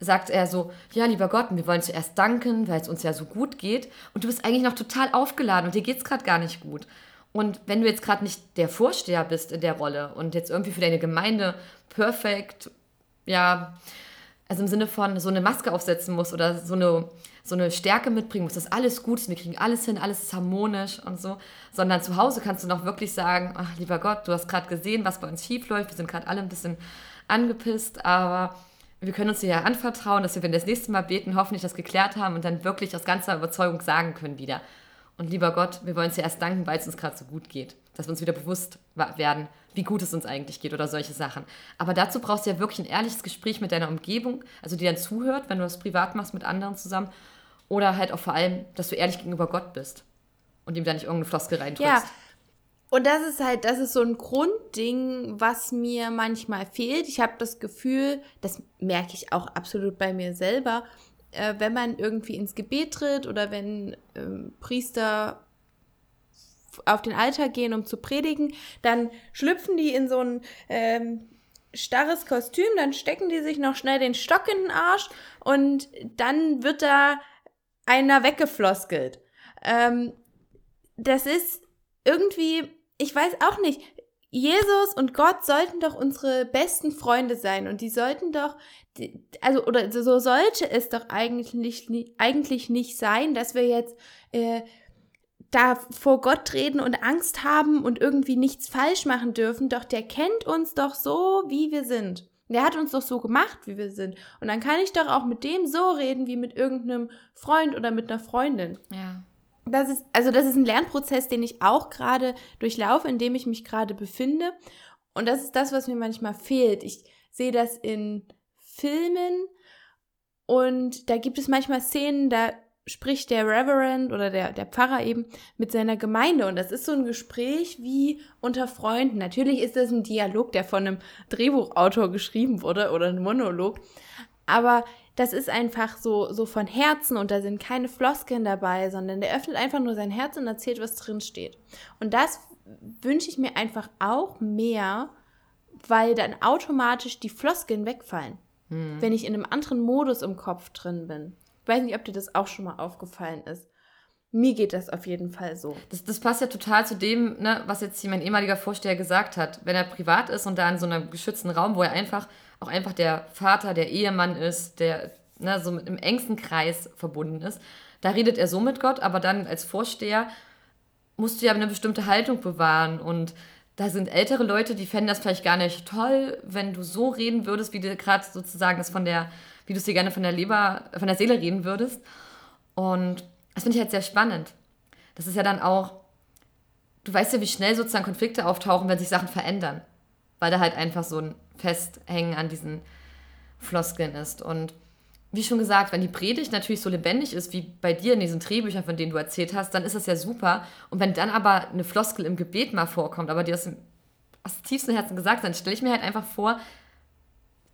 sagt er so, ja, lieber Gott, wir wollen zuerst danken, weil es uns ja so gut geht und du bist eigentlich noch total aufgeladen und dir geht es gerade gar nicht gut. Und wenn du jetzt gerade nicht der Vorsteher bist in der Rolle und jetzt irgendwie für deine Gemeinde perfekt, ja, also im Sinne von so eine Maske aufsetzen musst oder so eine, so eine Stärke mitbringen musst, dass alles gut ist, wir kriegen alles hin, alles ist harmonisch und so, sondern zu Hause kannst du noch wirklich sagen, ach lieber Gott, du hast gerade gesehen, was bei uns schief läuft, wir sind gerade alle ein bisschen angepisst, aber wir können uns dir ja anvertrauen, dass wir, wenn wir das nächste Mal beten, hoffentlich das geklärt haben und dann wirklich aus ganzer Überzeugung sagen können wieder. Und lieber Gott, wir wollen dir erst danken, weil es uns gerade so gut geht. Dass wir uns wieder bewusst werden, wie gut es uns eigentlich geht oder solche Sachen. Aber dazu brauchst du ja wirklich ein ehrliches Gespräch mit deiner Umgebung, also die dann zuhört, wenn du das privat machst mit anderen zusammen. Oder halt auch vor allem, dass du ehrlich gegenüber Gott bist und ihm da nicht irgendeine Floskel reindrückst. Ja, und das ist halt, das ist so ein Grundding, was mir manchmal fehlt. Ich habe das Gefühl, das merke ich auch absolut bei mir selber, äh, wenn man irgendwie ins Gebet tritt oder wenn ähm, Priester auf den Altar gehen, um zu predigen, dann schlüpfen die in so ein ähm, starres Kostüm, dann stecken die sich noch schnell den Stock in den Arsch und dann wird da einer weggefloskelt. Ähm, das ist irgendwie ich weiß auch nicht, Jesus und Gott sollten doch unsere besten Freunde sein und die sollten doch, also oder so sollte es doch eigentlich, eigentlich nicht sein, dass wir jetzt äh, da vor Gott reden und Angst haben und irgendwie nichts falsch machen dürfen. Doch der kennt uns doch so, wie wir sind. Der hat uns doch so gemacht, wie wir sind. Und dann kann ich doch auch mit dem so reden wie mit irgendeinem Freund oder mit einer Freundin. Ja das ist, also das ist ein Lernprozess, den ich auch gerade durchlaufe, in dem ich mich gerade befinde. Und das ist das, was mir manchmal fehlt. Ich sehe das in Filmen und da gibt es manchmal Szenen, da spricht der Reverend oder der, der Pfarrer eben mit seiner Gemeinde. Und das ist so ein Gespräch wie unter Freunden. Natürlich ist das ein Dialog, der von einem Drehbuchautor geschrieben wurde oder ein Monolog. Aber das ist einfach so, so von Herzen und da sind keine Floskeln dabei, sondern der öffnet einfach nur sein Herz und erzählt, was drin steht. Und das wünsche ich mir einfach auch mehr, weil dann automatisch die Floskeln wegfallen, hm. wenn ich in einem anderen Modus im Kopf drin bin. Ich weiß nicht, ob dir das auch schon mal aufgefallen ist. Mir geht das auf jeden Fall so. Das, das passt ja total zu dem, ne, was jetzt hier mein ehemaliger Vorsteher gesagt hat. Wenn er privat ist und da in so einem geschützten Raum, wo er einfach auch einfach der Vater, der Ehemann ist, der ne, so mit einem engsten Kreis verbunden ist. Da redet er so mit Gott, aber dann als Vorsteher musst du ja eine bestimmte Haltung bewahren und da sind ältere Leute, die fänden das vielleicht gar nicht toll, wenn du so reden würdest, wie du gerade sozusagen das von der, wie du es dir gerne von der Leber, von der Seele reden würdest. Und das finde ich halt sehr spannend. Das ist ja dann auch, du weißt ja, wie schnell sozusagen Konflikte auftauchen, wenn sich Sachen verändern. Weil da halt einfach so ein Festhängen an diesen Floskeln ist. Und wie schon gesagt, wenn die Predigt natürlich so lebendig ist wie bei dir in diesen Drehbüchern, von denen du erzählt hast, dann ist das ja super. Und wenn dann aber eine Floskel im Gebet mal vorkommt, aber dir aus dem, aus dem tiefsten Herzen gesagt, dann stelle ich mir halt einfach vor,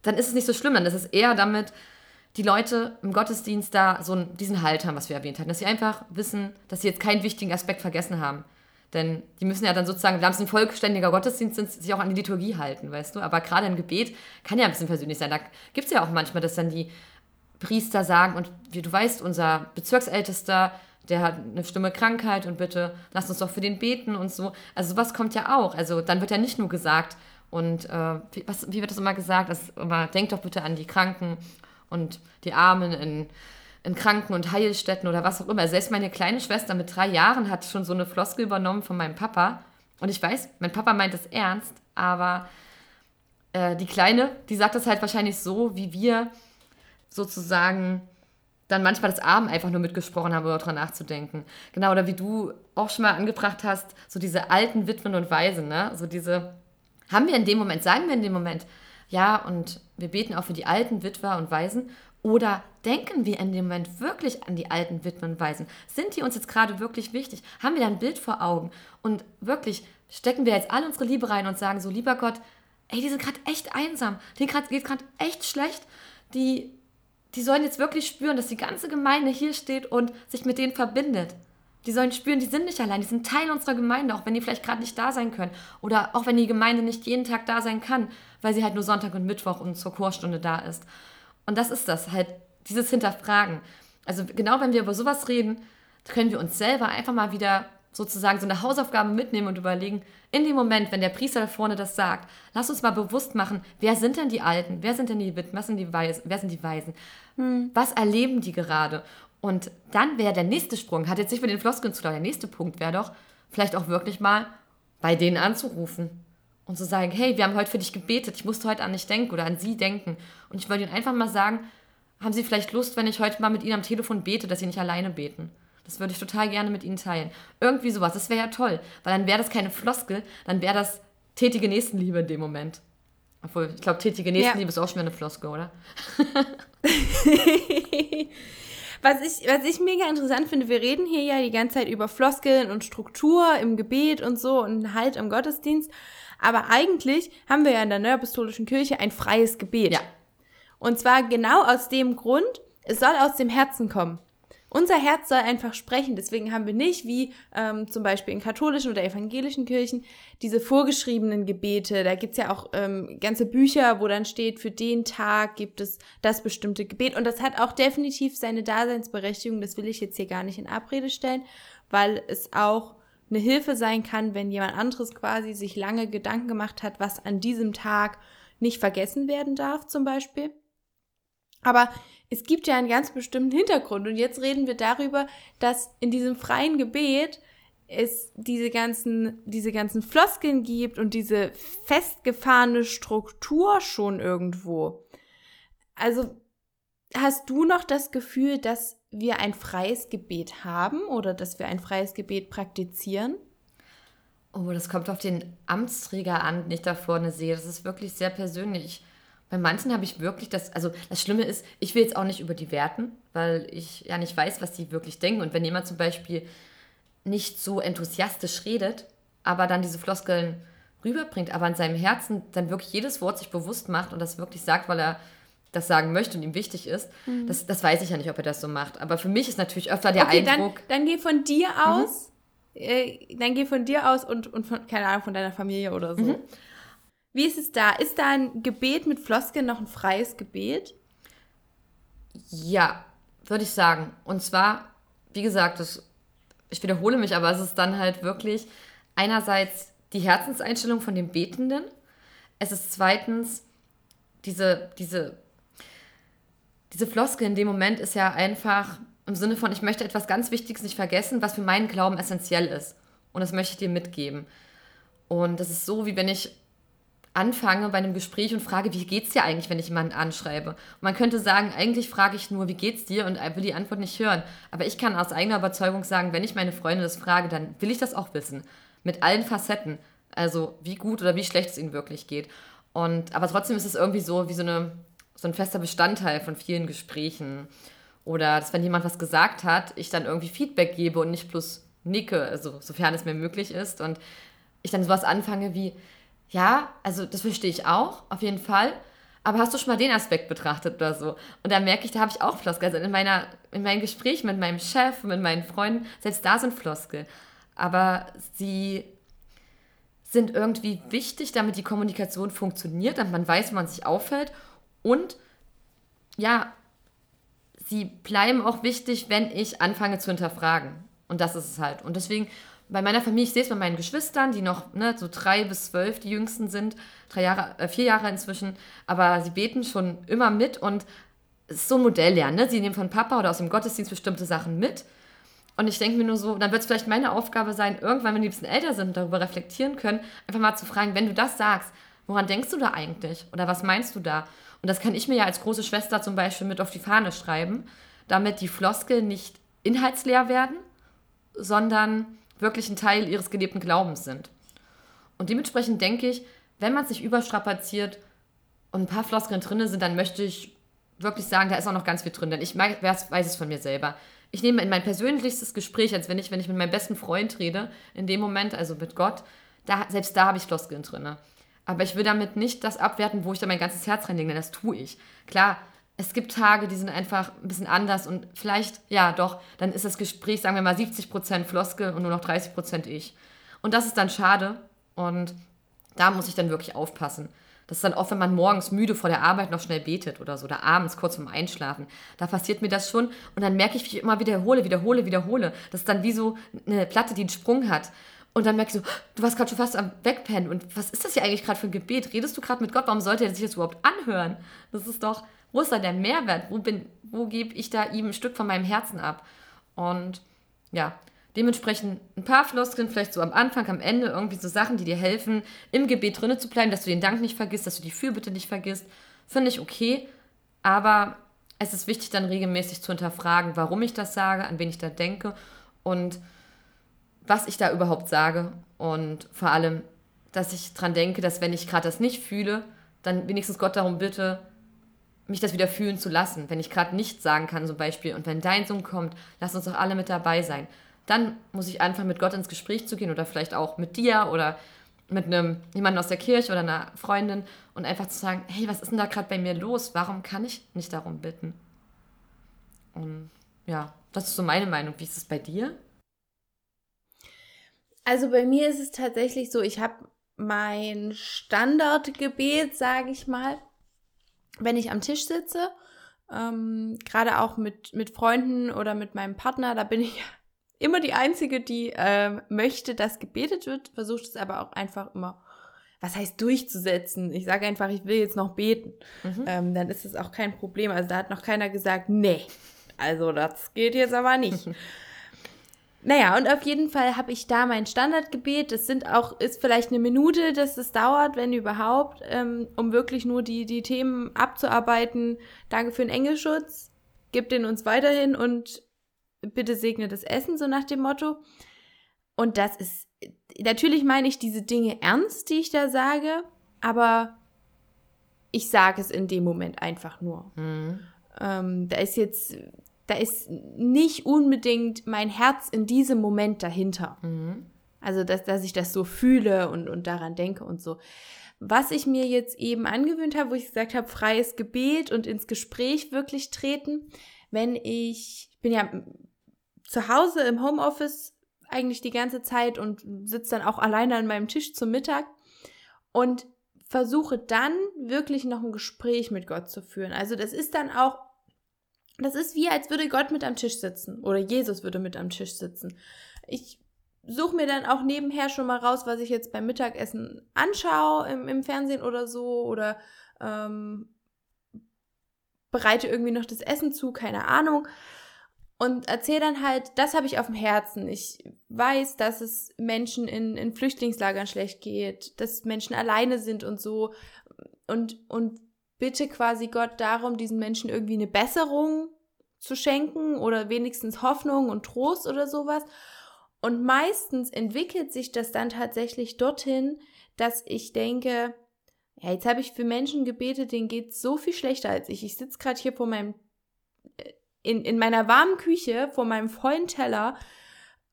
dann ist es nicht so schlimm. Dann ist es eher damit, die Leute im Gottesdienst da so diesen Halt haben, was wir erwähnt haben. Dass sie einfach wissen, dass sie jetzt keinen wichtigen Aspekt vergessen haben. Denn die müssen ja dann sozusagen, wenn es ein vollständiger Gottesdienst sich auch an die Liturgie halten, weißt du? Aber gerade im Gebet kann ja ein bisschen persönlich sein. Da gibt es ja auch manchmal, dass dann die Priester sagen, und wie du weißt, unser Bezirksältester, der hat eine Stimme Krankheit und bitte lass uns doch für den beten und so. Also sowas kommt ja auch. Also dann wird ja nicht nur gesagt, und äh, wie, was, wie wird das immer gesagt? Das immer, denkt doch bitte an die Kranken und die Armen in in Kranken- und Heilstätten oder was auch immer. Selbst meine kleine Schwester mit drei Jahren hat schon so eine Floskel übernommen von meinem Papa. Und ich weiß, mein Papa meint es ernst, aber äh, die Kleine, die sagt das halt wahrscheinlich so, wie wir sozusagen dann manchmal das Abend einfach nur mitgesprochen haben, um darüber nachzudenken. Genau, oder wie du auch schon mal angebracht hast, so diese alten Witwen und Waisen, ne? So diese, haben wir in dem Moment, sagen wir in dem Moment, ja, und wir beten auch für die alten Witwer und Waisen Oder denken wir in dem Moment wirklich an die alten Witwen und Waisen? Sind die uns jetzt gerade wirklich wichtig? Haben wir da ein Bild vor Augen? Und wirklich stecken wir jetzt all unsere Liebe rein und sagen so, lieber Gott, ey, die sind gerade echt einsam, denen geht gerade echt schlecht, die, die sollen jetzt wirklich spüren, dass die ganze Gemeinde hier steht und sich mit denen verbindet. Die sollen spüren, die sind nicht allein, die sind Teil unserer Gemeinde, auch wenn die vielleicht gerade nicht da sein können. Oder auch wenn die Gemeinde nicht jeden Tag da sein kann, weil sie halt nur Sonntag und Mittwoch und zur Chorstunde da ist. Und das ist das, halt dieses Hinterfragen. Also genau wenn wir über sowas reden, können wir uns selber einfach mal wieder sozusagen so eine Hausaufgabe mitnehmen und überlegen, in dem Moment, wenn der Priester da vorne das sagt, lass uns mal bewusst machen, wer sind denn die Alten, wer sind denn die Witwen, was sind die Weisen, wer sind die Weisen, hm. was erleben die gerade? Und dann wäre der nächste Sprung, hat jetzt nicht mit den Floskeln zu tun, der nächste Punkt wäre doch, vielleicht auch wirklich mal bei denen anzurufen und zu sagen, hey, wir haben heute für dich gebetet, ich musste heute an dich denken oder an sie denken. Und ich wollte ihnen einfach mal sagen, haben sie vielleicht Lust, wenn ich heute mal mit ihnen am Telefon bete, dass sie nicht alleine beten? Das würde ich total gerne mit ihnen teilen. Irgendwie sowas, das wäre ja toll, weil dann wäre das keine Floskel, dann wäre das tätige Nächstenliebe in dem Moment. Obwohl, ich glaube, tätige Nächstenliebe ja. ist auch schon eine Floskel, oder? was, ich, was ich mega interessant finde, wir reden hier ja die ganze Zeit über Floskeln und Struktur im Gebet und so und Halt im Gottesdienst. Aber eigentlich haben wir ja in der Neuapostolischen Kirche ein freies Gebet. Ja. Und zwar genau aus dem Grund, es soll aus dem Herzen kommen. Unser Herz soll einfach sprechen. Deswegen haben wir nicht, wie ähm, zum Beispiel in katholischen oder evangelischen Kirchen, diese vorgeschriebenen Gebete. Da gibt's ja auch ähm, ganze Bücher, wo dann steht, für den Tag gibt es das bestimmte Gebet. Und das hat auch definitiv seine Daseinsberechtigung. Das will ich jetzt hier gar nicht in Abrede stellen, weil es auch eine Hilfe sein kann, wenn jemand anderes quasi sich lange Gedanken gemacht hat, was an diesem Tag nicht vergessen werden darf, zum Beispiel. Aber es gibt ja einen ganz bestimmten Hintergrund. Und jetzt reden wir darüber, dass in diesem freien Gebet es diese ganzen, diese ganzen Floskeln gibt und diese festgefahrene Struktur schon irgendwo. Also hast du noch das Gefühl, dass wir ein freies Gebet haben oder dass wir ein freies Gebet praktizieren? Oh, das kommt auf den Amtsträger an, den ich da vorne sehe. Das ist wirklich sehr persönlich. Bei manchen habe ich wirklich das, also das Schlimme ist, ich will jetzt auch nicht über die werten, weil ich ja nicht weiß, was die wirklich denken. Und wenn jemand zum Beispiel nicht so enthusiastisch redet, aber dann diese Floskeln rüberbringt, aber in seinem Herzen dann wirklich jedes Wort sich bewusst macht und das wirklich sagt, weil er das sagen möchte und ihm wichtig ist, mhm. das, das weiß ich ja nicht, ob er das so macht. Aber für mich ist natürlich öfter der okay, Eindruck. Dann, dann geh von dir mhm. aus, mhm. äh, dann geh von dir aus und, und von, keine Ahnung, von deiner Familie oder so. Mhm. Wie ist es da? Ist da ein Gebet mit Floskeln noch ein freies Gebet? Ja, würde ich sagen. Und zwar, wie gesagt, das, ich wiederhole mich, aber es ist dann halt wirklich einerseits die Herzenseinstellung von dem Betenden. Es ist zweitens diese, diese, diese Floskel in dem Moment ist ja einfach im Sinne von, ich möchte etwas ganz Wichtiges nicht vergessen, was für meinen Glauben essentiell ist. Und das möchte ich dir mitgeben. Und das ist so, wie wenn ich anfange bei einem Gespräch und frage, wie geht's dir eigentlich, wenn ich jemanden anschreibe? Und man könnte sagen, eigentlich frage ich nur, wie geht's dir und will die Antwort nicht hören. Aber ich kann aus eigener Überzeugung sagen, wenn ich meine Freunde das frage, dann will ich das auch wissen. Mit allen Facetten. Also wie gut oder wie schlecht es ihnen wirklich geht. Und, aber trotzdem ist es irgendwie so wie so, eine, so ein fester Bestandteil von vielen Gesprächen. Oder dass, wenn jemand was gesagt hat, ich dann irgendwie Feedback gebe und nicht bloß nicke, also sofern es mir möglich ist. Und ich dann sowas anfange wie, ja, also das verstehe ich auch, auf jeden Fall. Aber hast du schon mal den Aspekt betrachtet oder so? Und da merke ich, da habe ich auch Floskel. Also in, meiner, in meinen Gesprächen mit meinem Chef, mit meinen Freunden, selbst da sind Floskel. Aber sie sind irgendwie wichtig, damit die Kommunikation funktioniert, damit man weiß, wo man sich auffällt. Und ja, sie bleiben auch wichtig, wenn ich anfange zu hinterfragen. Und das ist es halt. Und deswegen bei meiner Familie, ich sehe es bei meinen Geschwistern, die noch ne, so drei bis zwölf, die jüngsten sind, drei Jahre, äh, vier Jahre inzwischen, aber sie beten schon immer mit und es ist so ein Modell lernen. Ne? Sie nehmen von Papa oder aus dem Gottesdienst bestimmte Sachen mit. Und ich denke mir nur so, dann wird es vielleicht meine Aufgabe sein, irgendwann, wenn die ein bisschen älter sind und darüber reflektieren können, einfach mal zu fragen, wenn du das sagst, woran denkst du da eigentlich? Oder was meinst du da? Und das kann ich mir ja als große Schwester zum Beispiel mit auf die Fahne schreiben, damit die Floskel nicht inhaltsleer werden, sondern wirklich ein Teil ihres gelebten Glaubens sind. Und dementsprechend denke ich, wenn man sich überstrapaziert und ein paar Floskeln drin sind, dann möchte ich wirklich sagen, da ist auch noch ganz viel drin, denn ich weiß, es von mir selber. Ich nehme in mein persönlichstes Gespräch, als wenn ich, wenn ich mit meinem besten Freund rede, in dem Moment, also mit Gott, da, selbst da habe ich Floskeln drin. Aber ich will damit nicht das abwerten, wo ich da mein ganzes Herz reinlege, denn das tue ich. Klar, es gibt Tage, die sind einfach ein bisschen anders und vielleicht, ja doch, dann ist das Gespräch, sagen wir mal, 70% Floskel und nur noch 30% ich. Und das ist dann schade und da muss ich dann wirklich aufpassen. Das ist dann oft, wenn man morgens müde vor der Arbeit noch schnell betet oder so, oder abends kurz vorm Einschlafen. Da passiert mir das schon und dann merke ich, wie ich immer wiederhole, wiederhole, wiederhole. Das ist dann wie so eine Platte, die einen Sprung hat. Und dann merke ich so, du warst gerade schon fast am Wegpennen. Und was ist das hier eigentlich gerade für ein Gebet? Redest du gerade mit Gott? Warum sollte er sich das überhaupt anhören? Das ist doch, wo ist da der Mehrwert? Wo, wo gebe ich da ihm ein Stück von meinem Herzen ab? Und ja, dementsprechend ein paar Floskeln, vielleicht so am Anfang, am Ende, irgendwie so Sachen, die dir helfen, im Gebet drinne zu bleiben, dass du den Dank nicht vergisst, dass du die Fürbitte nicht vergisst, finde ich okay. Aber es ist wichtig, dann regelmäßig zu hinterfragen, warum ich das sage, an wen ich da denke und was ich da überhaupt sage. Und vor allem, dass ich dran denke, dass wenn ich gerade das nicht fühle, dann wenigstens Gott darum bitte, mich das wieder fühlen zu lassen. Wenn ich gerade nichts sagen kann, zum Beispiel, und wenn dein Sohn kommt, lass uns doch alle mit dabei sein. Dann muss ich anfangen, mit Gott ins Gespräch zu gehen oder vielleicht auch mit dir oder mit einem jemandem aus der Kirche oder einer Freundin und einfach zu sagen, hey, was ist denn da gerade bei mir los? Warum kann ich nicht darum bitten? Und ja, das ist so meine Meinung. Wie ist es bei dir? Also bei mir ist es tatsächlich so, ich habe mein Standardgebet, sage ich mal, wenn ich am Tisch sitze, ähm, gerade auch mit, mit Freunden oder mit meinem Partner, da bin ich immer die Einzige, die ähm, möchte, dass gebetet wird, versucht es aber auch einfach immer, was heißt durchzusetzen. Ich sage einfach, ich will jetzt noch beten. Mhm. Ähm, dann ist es auch kein Problem. Also da hat noch keiner gesagt, nee, also das geht jetzt aber nicht. Naja, und auf jeden Fall habe ich da mein Standardgebet. Es sind auch, ist vielleicht eine Minute, dass es dauert, wenn überhaupt, ähm, um wirklich nur die, die Themen abzuarbeiten. Danke für den Engelschutz. Gib den uns weiterhin und bitte segne das Essen, so nach dem Motto. Und das ist, natürlich meine ich diese Dinge ernst, die ich da sage, aber ich sage es in dem Moment einfach nur. Mhm. Ähm, da ist jetzt da ist nicht unbedingt mein Herz in diesem Moment dahinter. Mhm. Also, dass, dass ich das so fühle und, und daran denke und so. Was ich mir jetzt eben angewöhnt habe, wo ich gesagt habe, freies Gebet und ins Gespräch wirklich treten, wenn ich, ich bin ja zu Hause im Homeoffice eigentlich die ganze Zeit und sitze dann auch alleine an meinem Tisch zum Mittag und versuche dann wirklich noch ein Gespräch mit Gott zu führen. Also das ist dann auch das ist wie, als würde Gott mit am Tisch sitzen oder Jesus würde mit am Tisch sitzen. Ich suche mir dann auch nebenher schon mal raus, was ich jetzt beim Mittagessen anschaue im, im Fernsehen oder so oder ähm, bereite irgendwie noch das Essen zu, keine Ahnung. Und erzähle dann halt, das habe ich auf dem Herzen. Ich weiß, dass es Menschen in, in Flüchtlingslagern schlecht geht, dass Menschen alleine sind und so. Und, und bitte quasi Gott darum, diesen Menschen irgendwie eine Besserung zu schenken oder wenigstens Hoffnung und Trost oder sowas. Und meistens entwickelt sich das dann tatsächlich dorthin, dass ich denke, ja, jetzt habe ich für Menschen gebetet, denen geht es so viel schlechter als ich. Ich sitze gerade hier vor meinem, äh, in, in meiner warmen Küche, vor meinem vollen Teller.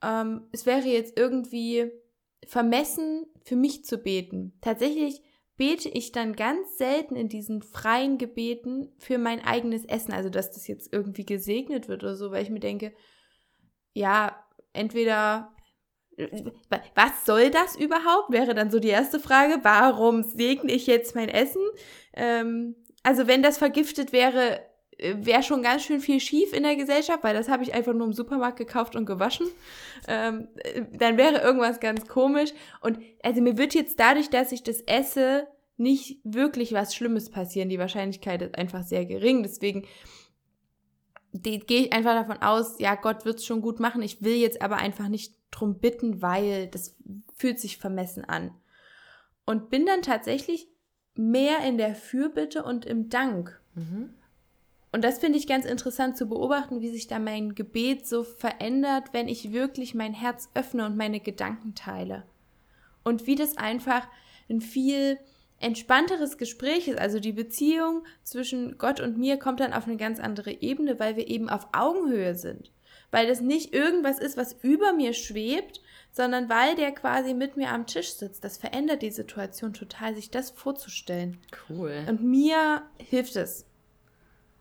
Ähm, es wäre jetzt irgendwie vermessen, für mich zu beten. Tatsächlich bete ich dann ganz selten in diesen freien Gebeten für mein eigenes Essen, also dass das jetzt irgendwie gesegnet wird oder so, weil ich mir denke, ja, entweder was soll das überhaupt? Wäre dann so die erste Frage. Warum segne ich jetzt mein Essen? Ähm, also wenn das vergiftet wäre, wäre schon ganz schön viel schief in der Gesellschaft, weil das habe ich einfach nur im Supermarkt gekauft und gewaschen. Ähm, dann wäre irgendwas ganz komisch. Und also mir wird jetzt dadurch, dass ich das esse, nicht wirklich was Schlimmes passieren. Die Wahrscheinlichkeit ist einfach sehr gering. Deswegen gehe ich einfach davon aus, ja, Gott wird es schon gut machen. Ich will jetzt aber einfach nicht drum bitten, weil das fühlt sich vermessen an. Und bin dann tatsächlich mehr in der Fürbitte und im Dank. Mhm. Und das finde ich ganz interessant zu beobachten, wie sich da mein Gebet so verändert, wenn ich wirklich mein Herz öffne und meine Gedanken teile. Und wie das einfach ein viel entspannteres Gespräch ist. Also die Beziehung zwischen Gott und mir kommt dann auf eine ganz andere Ebene, weil wir eben auf Augenhöhe sind. Weil das nicht irgendwas ist, was über mir schwebt, sondern weil der quasi mit mir am Tisch sitzt. Das verändert die Situation total, sich das vorzustellen. Cool. Und mir hilft es.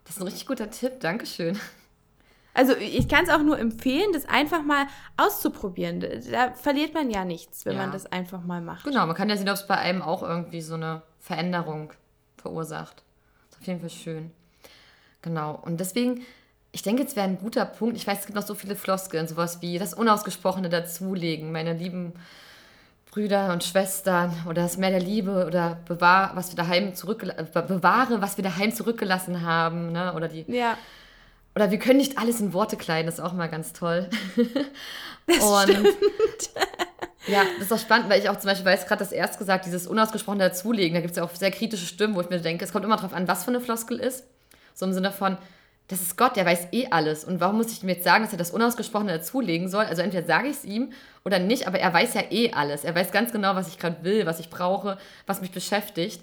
Das ist ein richtig guter Tipp, Dankeschön. Also ich kann es auch nur empfehlen, das einfach mal auszuprobieren. Da verliert man ja nichts, wenn ja. man das einfach mal macht. Genau, man kann ja sehen, ob es bei einem auch irgendwie so eine Veränderung verursacht. Ist auf jeden Fall schön. Genau. Und deswegen, ich denke, jetzt wäre ein guter Punkt. Ich weiß, es gibt noch so viele Floskeln, sowas wie das Unausgesprochene dazulegen, meine lieben Brüder und Schwestern oder das Meer der Liebe oder bewahr, was wir daheim zurück, bewahre, was wir daheim zurückgelassen haben, ne? Oder die ja. Oder wir können nicht alles in Worte kleiden, das ist auch mal ganz toll. Das und stimmt. ja, das ist auch spannend, weil ich auch zum Beispiel weiß, gerade das erst gesagt, dieses unausgesprochene Dazulegen, da gibt es ja auch sehr kritische Stimmen, wo ich mir denke, es kommt immer darauf an, was für eine Floskel ist. So im Sinne von, das ist Gott, der weiß eh alles. Und warum muss ich ihm jetzt sagen, dass er das Unausgesprochene dazulegen soll? Also entweder sage ich es ihm oder nicht, aber er weiß ja eh alles. Er weiß ganz genau, was ich gerade will, was ich brauche, was mich beschäftigt.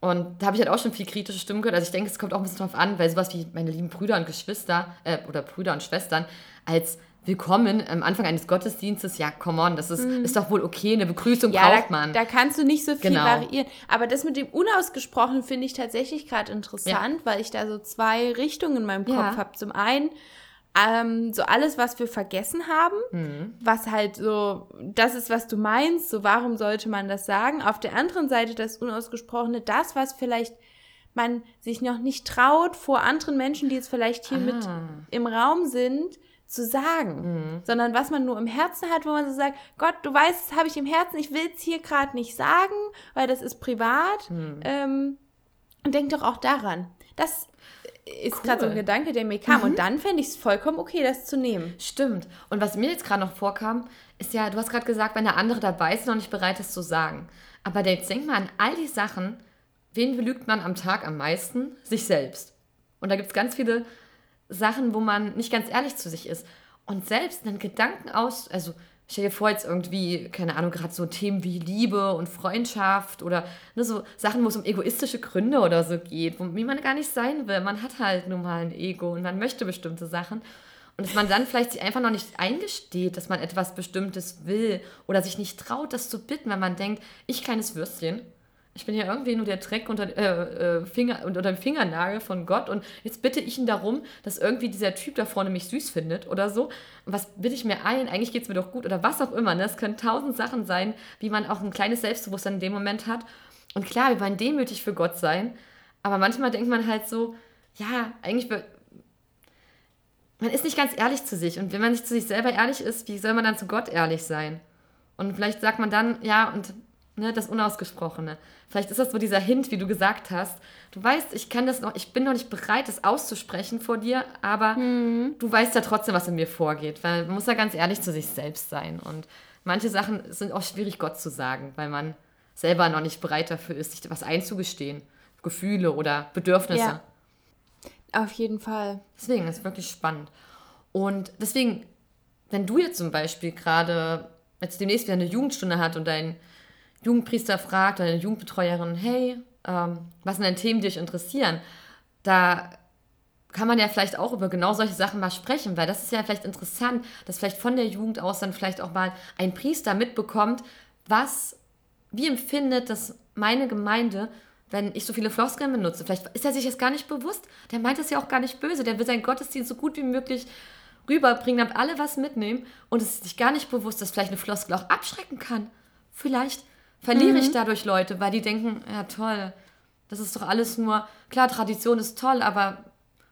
Und da habe ich halt auch schon viel kritische Stimmen gehört. Also ich denke, es kommt auch ein bisschen drauf an, weil sowas wie meine lieben Brüder und Geschwister äh, oder Brüder und Schwestern als Willkommen am Anfang eines Gottesdienstes, ja, come on, das ist, mhm. ist doch wohl okay, eine Begrüßung ja, braucht da, man. Da kannst du nicht so viel genau. variieren. Aber das mit dem Unausgesprochenen finde ich tatsächlich gerade interessant, ja. weil ich da so zwei Richtungen in meinem Kopf ja. habe. Zum einen ähm, so alles, was wir vergessen haben, mhm. was halt so, das ist, was du meinst, so warum sollte man das sagen? Auf der anderen Seite das Unausgesprochene, das, was vielleicht man sich noch nicht traut, vor anderen Menschen, die jetzt vielleicht hier ah. mit im Raum sind, zu sagen, mhm. sondern was man nur im Herzen hat, wo man so sagt, Gott, du weißt, das habe ich im Herzen, ich will es hier gerade nicht sagen, weil das ist privat. Mhm. Ähm, und denk doch auch daran. Das ist cool. gerade so ein Gedanke, der mir kam. Mhm. Und dann fände ich es vollkommen okay, das zu nehmen. Stimmt. Und was mir jetzt gerade noch vorkam, ist ja, du hast gerade gesagt, wenn der andere dabei ist, noch nicht bereit ist zu sagen. Aber jetzt denk mal an all die Sachen, wen belügt man am Tag am meisten? Sich selbst. Und da gibt es ganz viele Sachen, wo man nicht ganz ehrlich zu sich ist. Und selbst einen Gedanken aus, also stell dir vor, jetzt irgendwie, keine Ahnung, gerade so Themen wie Liebe und Freundschaft oder ne, so Sachen, wo es um egoistische Gründe oder so geht, wie man gar nicht sein will. Man hat halt nun mal ein Ego und man möchte bestimmte Sachen. Und dass man dann vielleicht sich einfach noch nicht eingesteht, dass man etwas Bestimmtes will oder sich nicht traut, das zu bitten, weil man denkt, ich kleines Würstchen, ich bin ja irgendwie nur der Dreck unter, äh, äh, Finger, unter dem Fingernagel von Gott und jetzt bitte ich ihn darum, dass irgendwie dieser Typ da vorne mich süß findet oder so. Und was bitte ich mir ein? Eigentlich geht es mir doch gut oder was auch immer. Ne? Es können tausend Sachen sein, wie man auch ein kleines Selbstbewusstsein in dem Moment hat. Und klar, wir wollen demütig für Gott sein, aber manchmal denkt man halt so, ja, eigentlich man ist nicht ganz ehrlich zu sich. Und wenn man nicht zu sich selber ehrlich ist, wie soll man dann zu Gott ehrlich sein? Und vielleicht sagt man dann, ja, und ne, das Unausgesprochene. Vielleicht ist das so dieser Hint, wie du gesagt hast. Du weißt, ich kann das noch, ich bin noch nicht bereit, das auszusprechen vor dir, aber mhm. du weißt ja trotzdem, was in mir vorgeht, weil man muss ja ganz ehrlich zu sich selbst sein. Und manche Sachen sind auch schwierig, Gott zu sagen, weil man selber noch nicht bereit dafür ist, sich was einzugestehen. Gefühle oder Bedürfnisse. Ja. Auf jeden Fall. Deswegen ist es wirklich spannend. Und deswegen, wenn du jetzt zum Beispiel gerade jetzt demnächst wieder eine Jugendstunde hat und dein Jugendpriester fragt oder eine Jugendbetreuerin, hey, ähm, was sind denn Themen, die dich interessieren? Da kann man ja vielleicht auch über genau solche Sachen mal sprechen, weil das ist ja vielleicht interessant, dass vielleicht von der Jugend aus dann vielleicht auch mal ein Priester mitbekommt, was, wie empfindet das meine Gemeinde, wenn ich so viele Floskeln benutze. Vielleicht ist er sich das gar nicht bewusst. Der meint es ja auch gar nicht böse. Der will seinen Gottesdienst so gut wie möglich rüberbringen, damit alle was mitnehmen und es ist sich gar nicht bewusst, dass vielleicht eine Floskel auch abschrecken kann. Vielleicht verliere mhm. ich dadurch Leute, weil die denken, ja toll, das ist doch alles nur, klar, Tradition ist toll, aber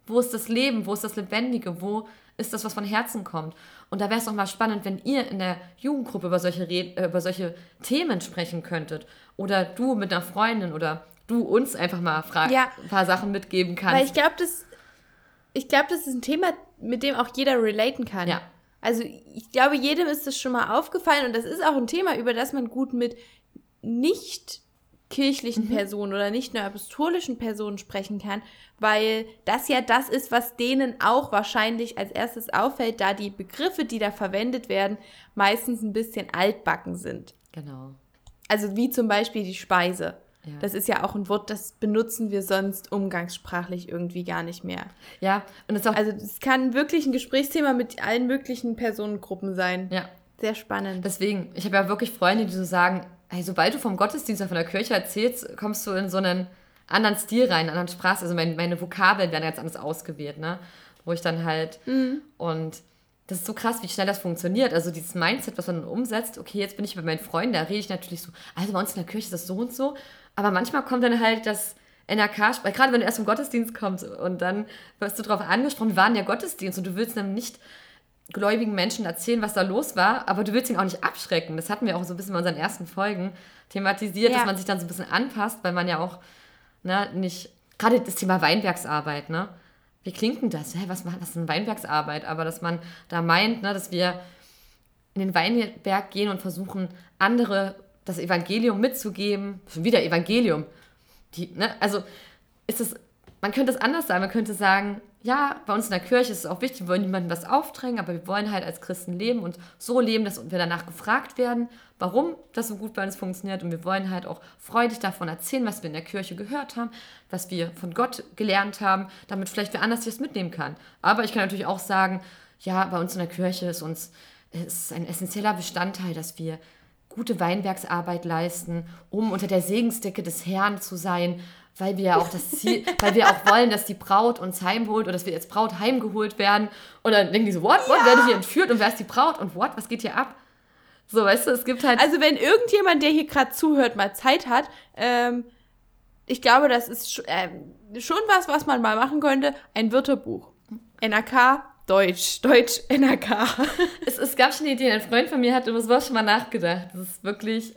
wo ist das Leben, wo ist das Lebendige, wo ist das, was von Herzen kommt? Und da wäre es doch mal spannend, wenn ihr in der Jugendgruppe über solche, Red äh, über solche Themen sprechen könntet. Oder du mit einer Freundin oder du uns einfach mal ja. ein paar Sachen mitgeben kannst. Weil ich glaube, das, glaub, das ist ein Thema, mit dem auch jeder relaten kann. Ja. Also ich glaube, jedem ist das schon mal aufgefallen und das ist auch ein Thema, über das man gut mit nicht kirchlichen mhm. Personen oder nicht nur apostolischen Personen sprechen kann, weil das ja das ist, was denen auch wahrscheinlich als erstes auffällt, da die Begriffe, die da verwendet werden, meistens ein bisschen altbacken sind. Genau. Also wie zum Beispiel die Speise. Ja. Das ist ja auch ein Wort, das benutzen wir sonst umgangssprachlich irgendwie gar nicht mehr. Ja, und es auch. Also, es kann wirklich ein Gesprächsthema mit allen möglichen Personengruppen sein. Ja. Sehr spannend. Deswegen, ich habe ja wirklich Freunde, die so sagen: hey, sobald du vom Gottesdienst oder von der Kirche erzählst, kommst du in so einen anderen Stil rein, anderen Sprache. Also, mein, meine Vokabeln werden ganz anders ausgewählt, ne? Wo ich dann halt. Mhm. Und das ist so krass, wie schnell das funktioniert. Also dieses Mindset, was man dann umsetzt, okay, jetzt bin ich bei meinen Freunden, da rede ich natürlich so, also bei uns in der Kirche ist das so und so. Aber manchmal kommt dann halt das NRK, weil gerade wenn du erst vom Gottesdienst kommst und dann wirst du darauf angesprochen, wir waren ja Gottesdienst und du willst dann nicht gläubigen Menschen erzählen, was da los war, aber du willst ihn auch nicht abschrecken. Das hatten wir auch so ein bisschen in unseren ersten Folgen thematisiert, ja. dass man sich dann so ein bisschen anpasst, weil man ja auch ne, nicht, gerade das Thema Weinbergsarbeit, ne? Wie klingt denn das? Hä, was, was ist eine Weinbergsarbeit? Aber dass man da meint, ne, dass wir in den Weinberg gehen und versuchen, andere das Evangelium mitzugeben. Schon wieder Evangelium. Die, ne? Also ist es, man könnte es anders sagen. Man könnte sagen, ja, bei uns in der Kirche ist es auch wichtig, wir wollen niemandem was aufdrängen, aber wir wollen halt als Christen leben und so leben, dass wir danach gefragt werden, warum das so gut bei uns funktioniert. Und wir wollen halt auch freudig davon erzählen, was wir in der Kirche gehört haben, was wir von Gott gelernt haben, damit vielleicht wer anders das mitnehmen kann. Aber ich kann natürlich auch sagen, ja, bei uns in der Kirche ist uns ist ein essentieller Bestandteil, dass wir gute Weinbergsarbeit leisten, um unter der Segensdecke des Herrn zu sein, weil wir ja auch das Ziel, weil wir auch wollen, dass die Braut uns heimholt oder dass wir als Braut heimgeholt werden. Und dann denken die so, what, what, ja. werde ich hier entführt und wer ist die Braut und what, was geht hier ab? So, weißt du, es gibt halt. Also, wenn irgendjemand, der hier gerade zuhört, mal Zeit hat, ähm, ich glaube, das ist äh, schon was, was man mal machen könnte. Ein Wörterbuch. NRK Deutsch, Deutsch, NRK. es, es gab schon eine Idee, ein Freund von mir hat über sowas schon mal nachgedacht. Das ist wirklich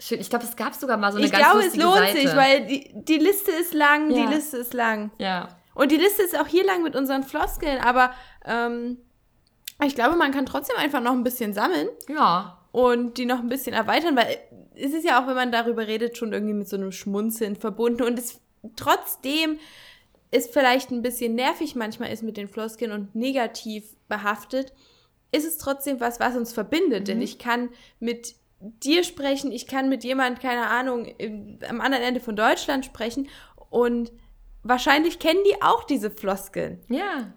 schön. Ich glaube, es gab sogar mal so eine ich ganz glaube, lustige Seite. Ich glaube, es lohnt sich, weil die, die Liste ist lang, ja. die Liste ist lang. Ja. Und die Liste ist auch hier lang mit unseren Floskeln, aber ähm, ich glaube, man kann trotzdem einfach noch ein bisschen sammeln. Ja. Und die noch ein bisschen erweitern, weil es ist ja auch, wenn man darüber redet, schon irgendwie mit so einem Schmunzeln verbunden. Und es trotzdem es vielleicht ein bisschen nervig manchmal ist mit den Floskeln und negativ behaftet, ist es trotzdem was, was uns verbindet. Mhm. Denn ich kann mit dir sprechen, ich kann mit jemand, keine Ahnung, im, am anderen Ende von Deutschland sprechen und wahrscheinlich kennen die auch diese Floskeln. Ja.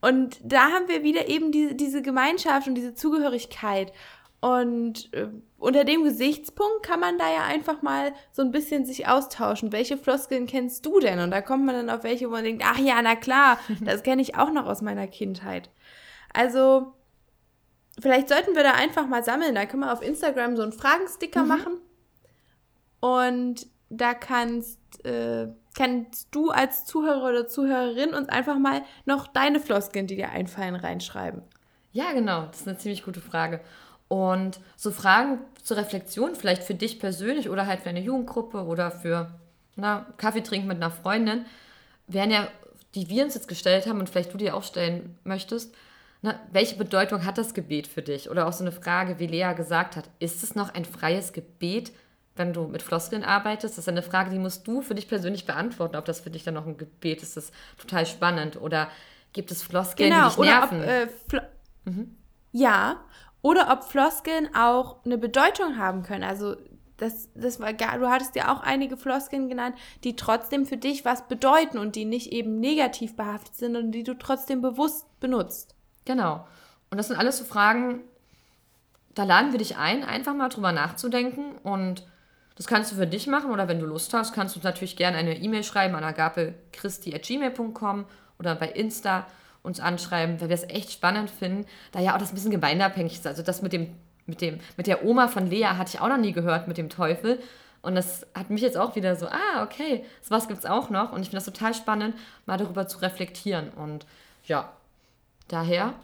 Und da haben wir wieder eben diese, diese Gemeinschaft und diese Zugehörigkeit. Und äh, unter dem Gesichtspunkt kann man da ja einfach mal so ein bisschen sich austauschen. Welche Floskeln kennst du denn? Und da kommt man dann auf welche, wo man denkt, ach ja, na klar, das kenne ich auch noch aus meiner Kindheit. Also, vielleicht sollten wir da einfach mal sammeln. Da können wir auf Instagram so einen Fragensticker mhm. machen. Und da kannst, äh, kannst du als Zuhörer oder Zuhörerin uns einfach mal noch deine Floskeln, die dir einfallen, reinschreiben. Ja, genau. Das ist eine ziemlich gute Frage. Und so Fragen zur Reflexion, vielleicht für dich persönlich oder halt für eine Jugendgruppe oder für na, Kaffee trinken mit einer Freundin, wären ja, die wir uns jetzt gestellt haben und vielleicht du dir auch stellen möchtest, na, welche Bedeutung hat das Gebet für dich? Oder auch so eine Frage, wie Lea gesagt hat, ist es noch ein freies Gebet, wenn du mit Floskeln arbeitest? Das ist eine Frage, die musst du für dich persönlich beantworten, ob das für dich dann noch ein Gebet ist. Das ist total spannend. Oder gibt es Floskeln, genau, die dich nerven? Ob, äh, mhm. Ja, oder ob Floskeln auch eine Bedeutung haben können. Also das, das war du hattest ja auch einige Floskeln genannt, die trotzdem für dich was bedeuten und die nicht eben negativ behaftet sind und die du trotzdem bewusst benutzt. Genau. Und das sind alles so Fragen, da laden wir dich ein, einfach mal drüber nachzudenken und das kannst du für dich machen oder wenn du Lust hast, kannst du natürlich gerne eine E-Mail schreiben an agapechristi.gmail.com oder bei Insta uns anschreiben, weil wir es echt spannend finden, da ja auch das ein bisschen gemeindeabhängig ist. Also das mit dem, mit dem, mit der Oma von Lea hatte ich auch noch nie gehört mit dem Teufel. Und das hat mich jetzt auch wieder so, ah, okay, sowas gibt es auch noch. Und ich finde das total spannend, mal darüber zu reflektieren. Und ja, daher,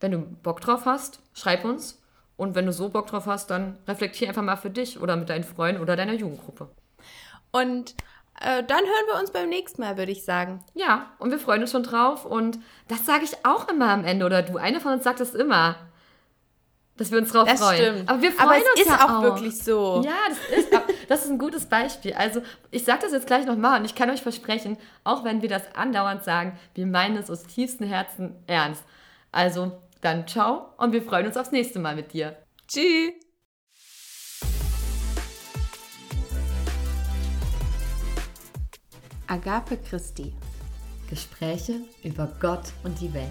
wenn du Bock drauf hast, schreib uns. Und wenn du so Bock drauf hast, dann reflektier einfach mal für dich oder mit deinen Freunden oder deiner Jugendgruppe. Und äh, dann hören wir uns beim nächsten Mal, würde ich sagen. Ja, und wir freuen uns schon drauf. Und das sage ich auch immer am Ende, oder du. Eine von uns sagt es immer. Dass wir uns drauf das freuen. Stimmt. Aber wir freuen Aber es uns ist ja auch, auch wirklich so. Ja, das ist, das ist ein gutes Beispiel. Also ich sage das jetzt gleich nochmal und ich kann euch versprechen, auch wenn wir das andauernd sagen, wir meinen es aus tiefstem Herzen ernst. Also dann ciao und wir freuen uns aufs nächste Mal mit dir. Tschüss! Agape Christi. Gespräche über Gott und die Welt.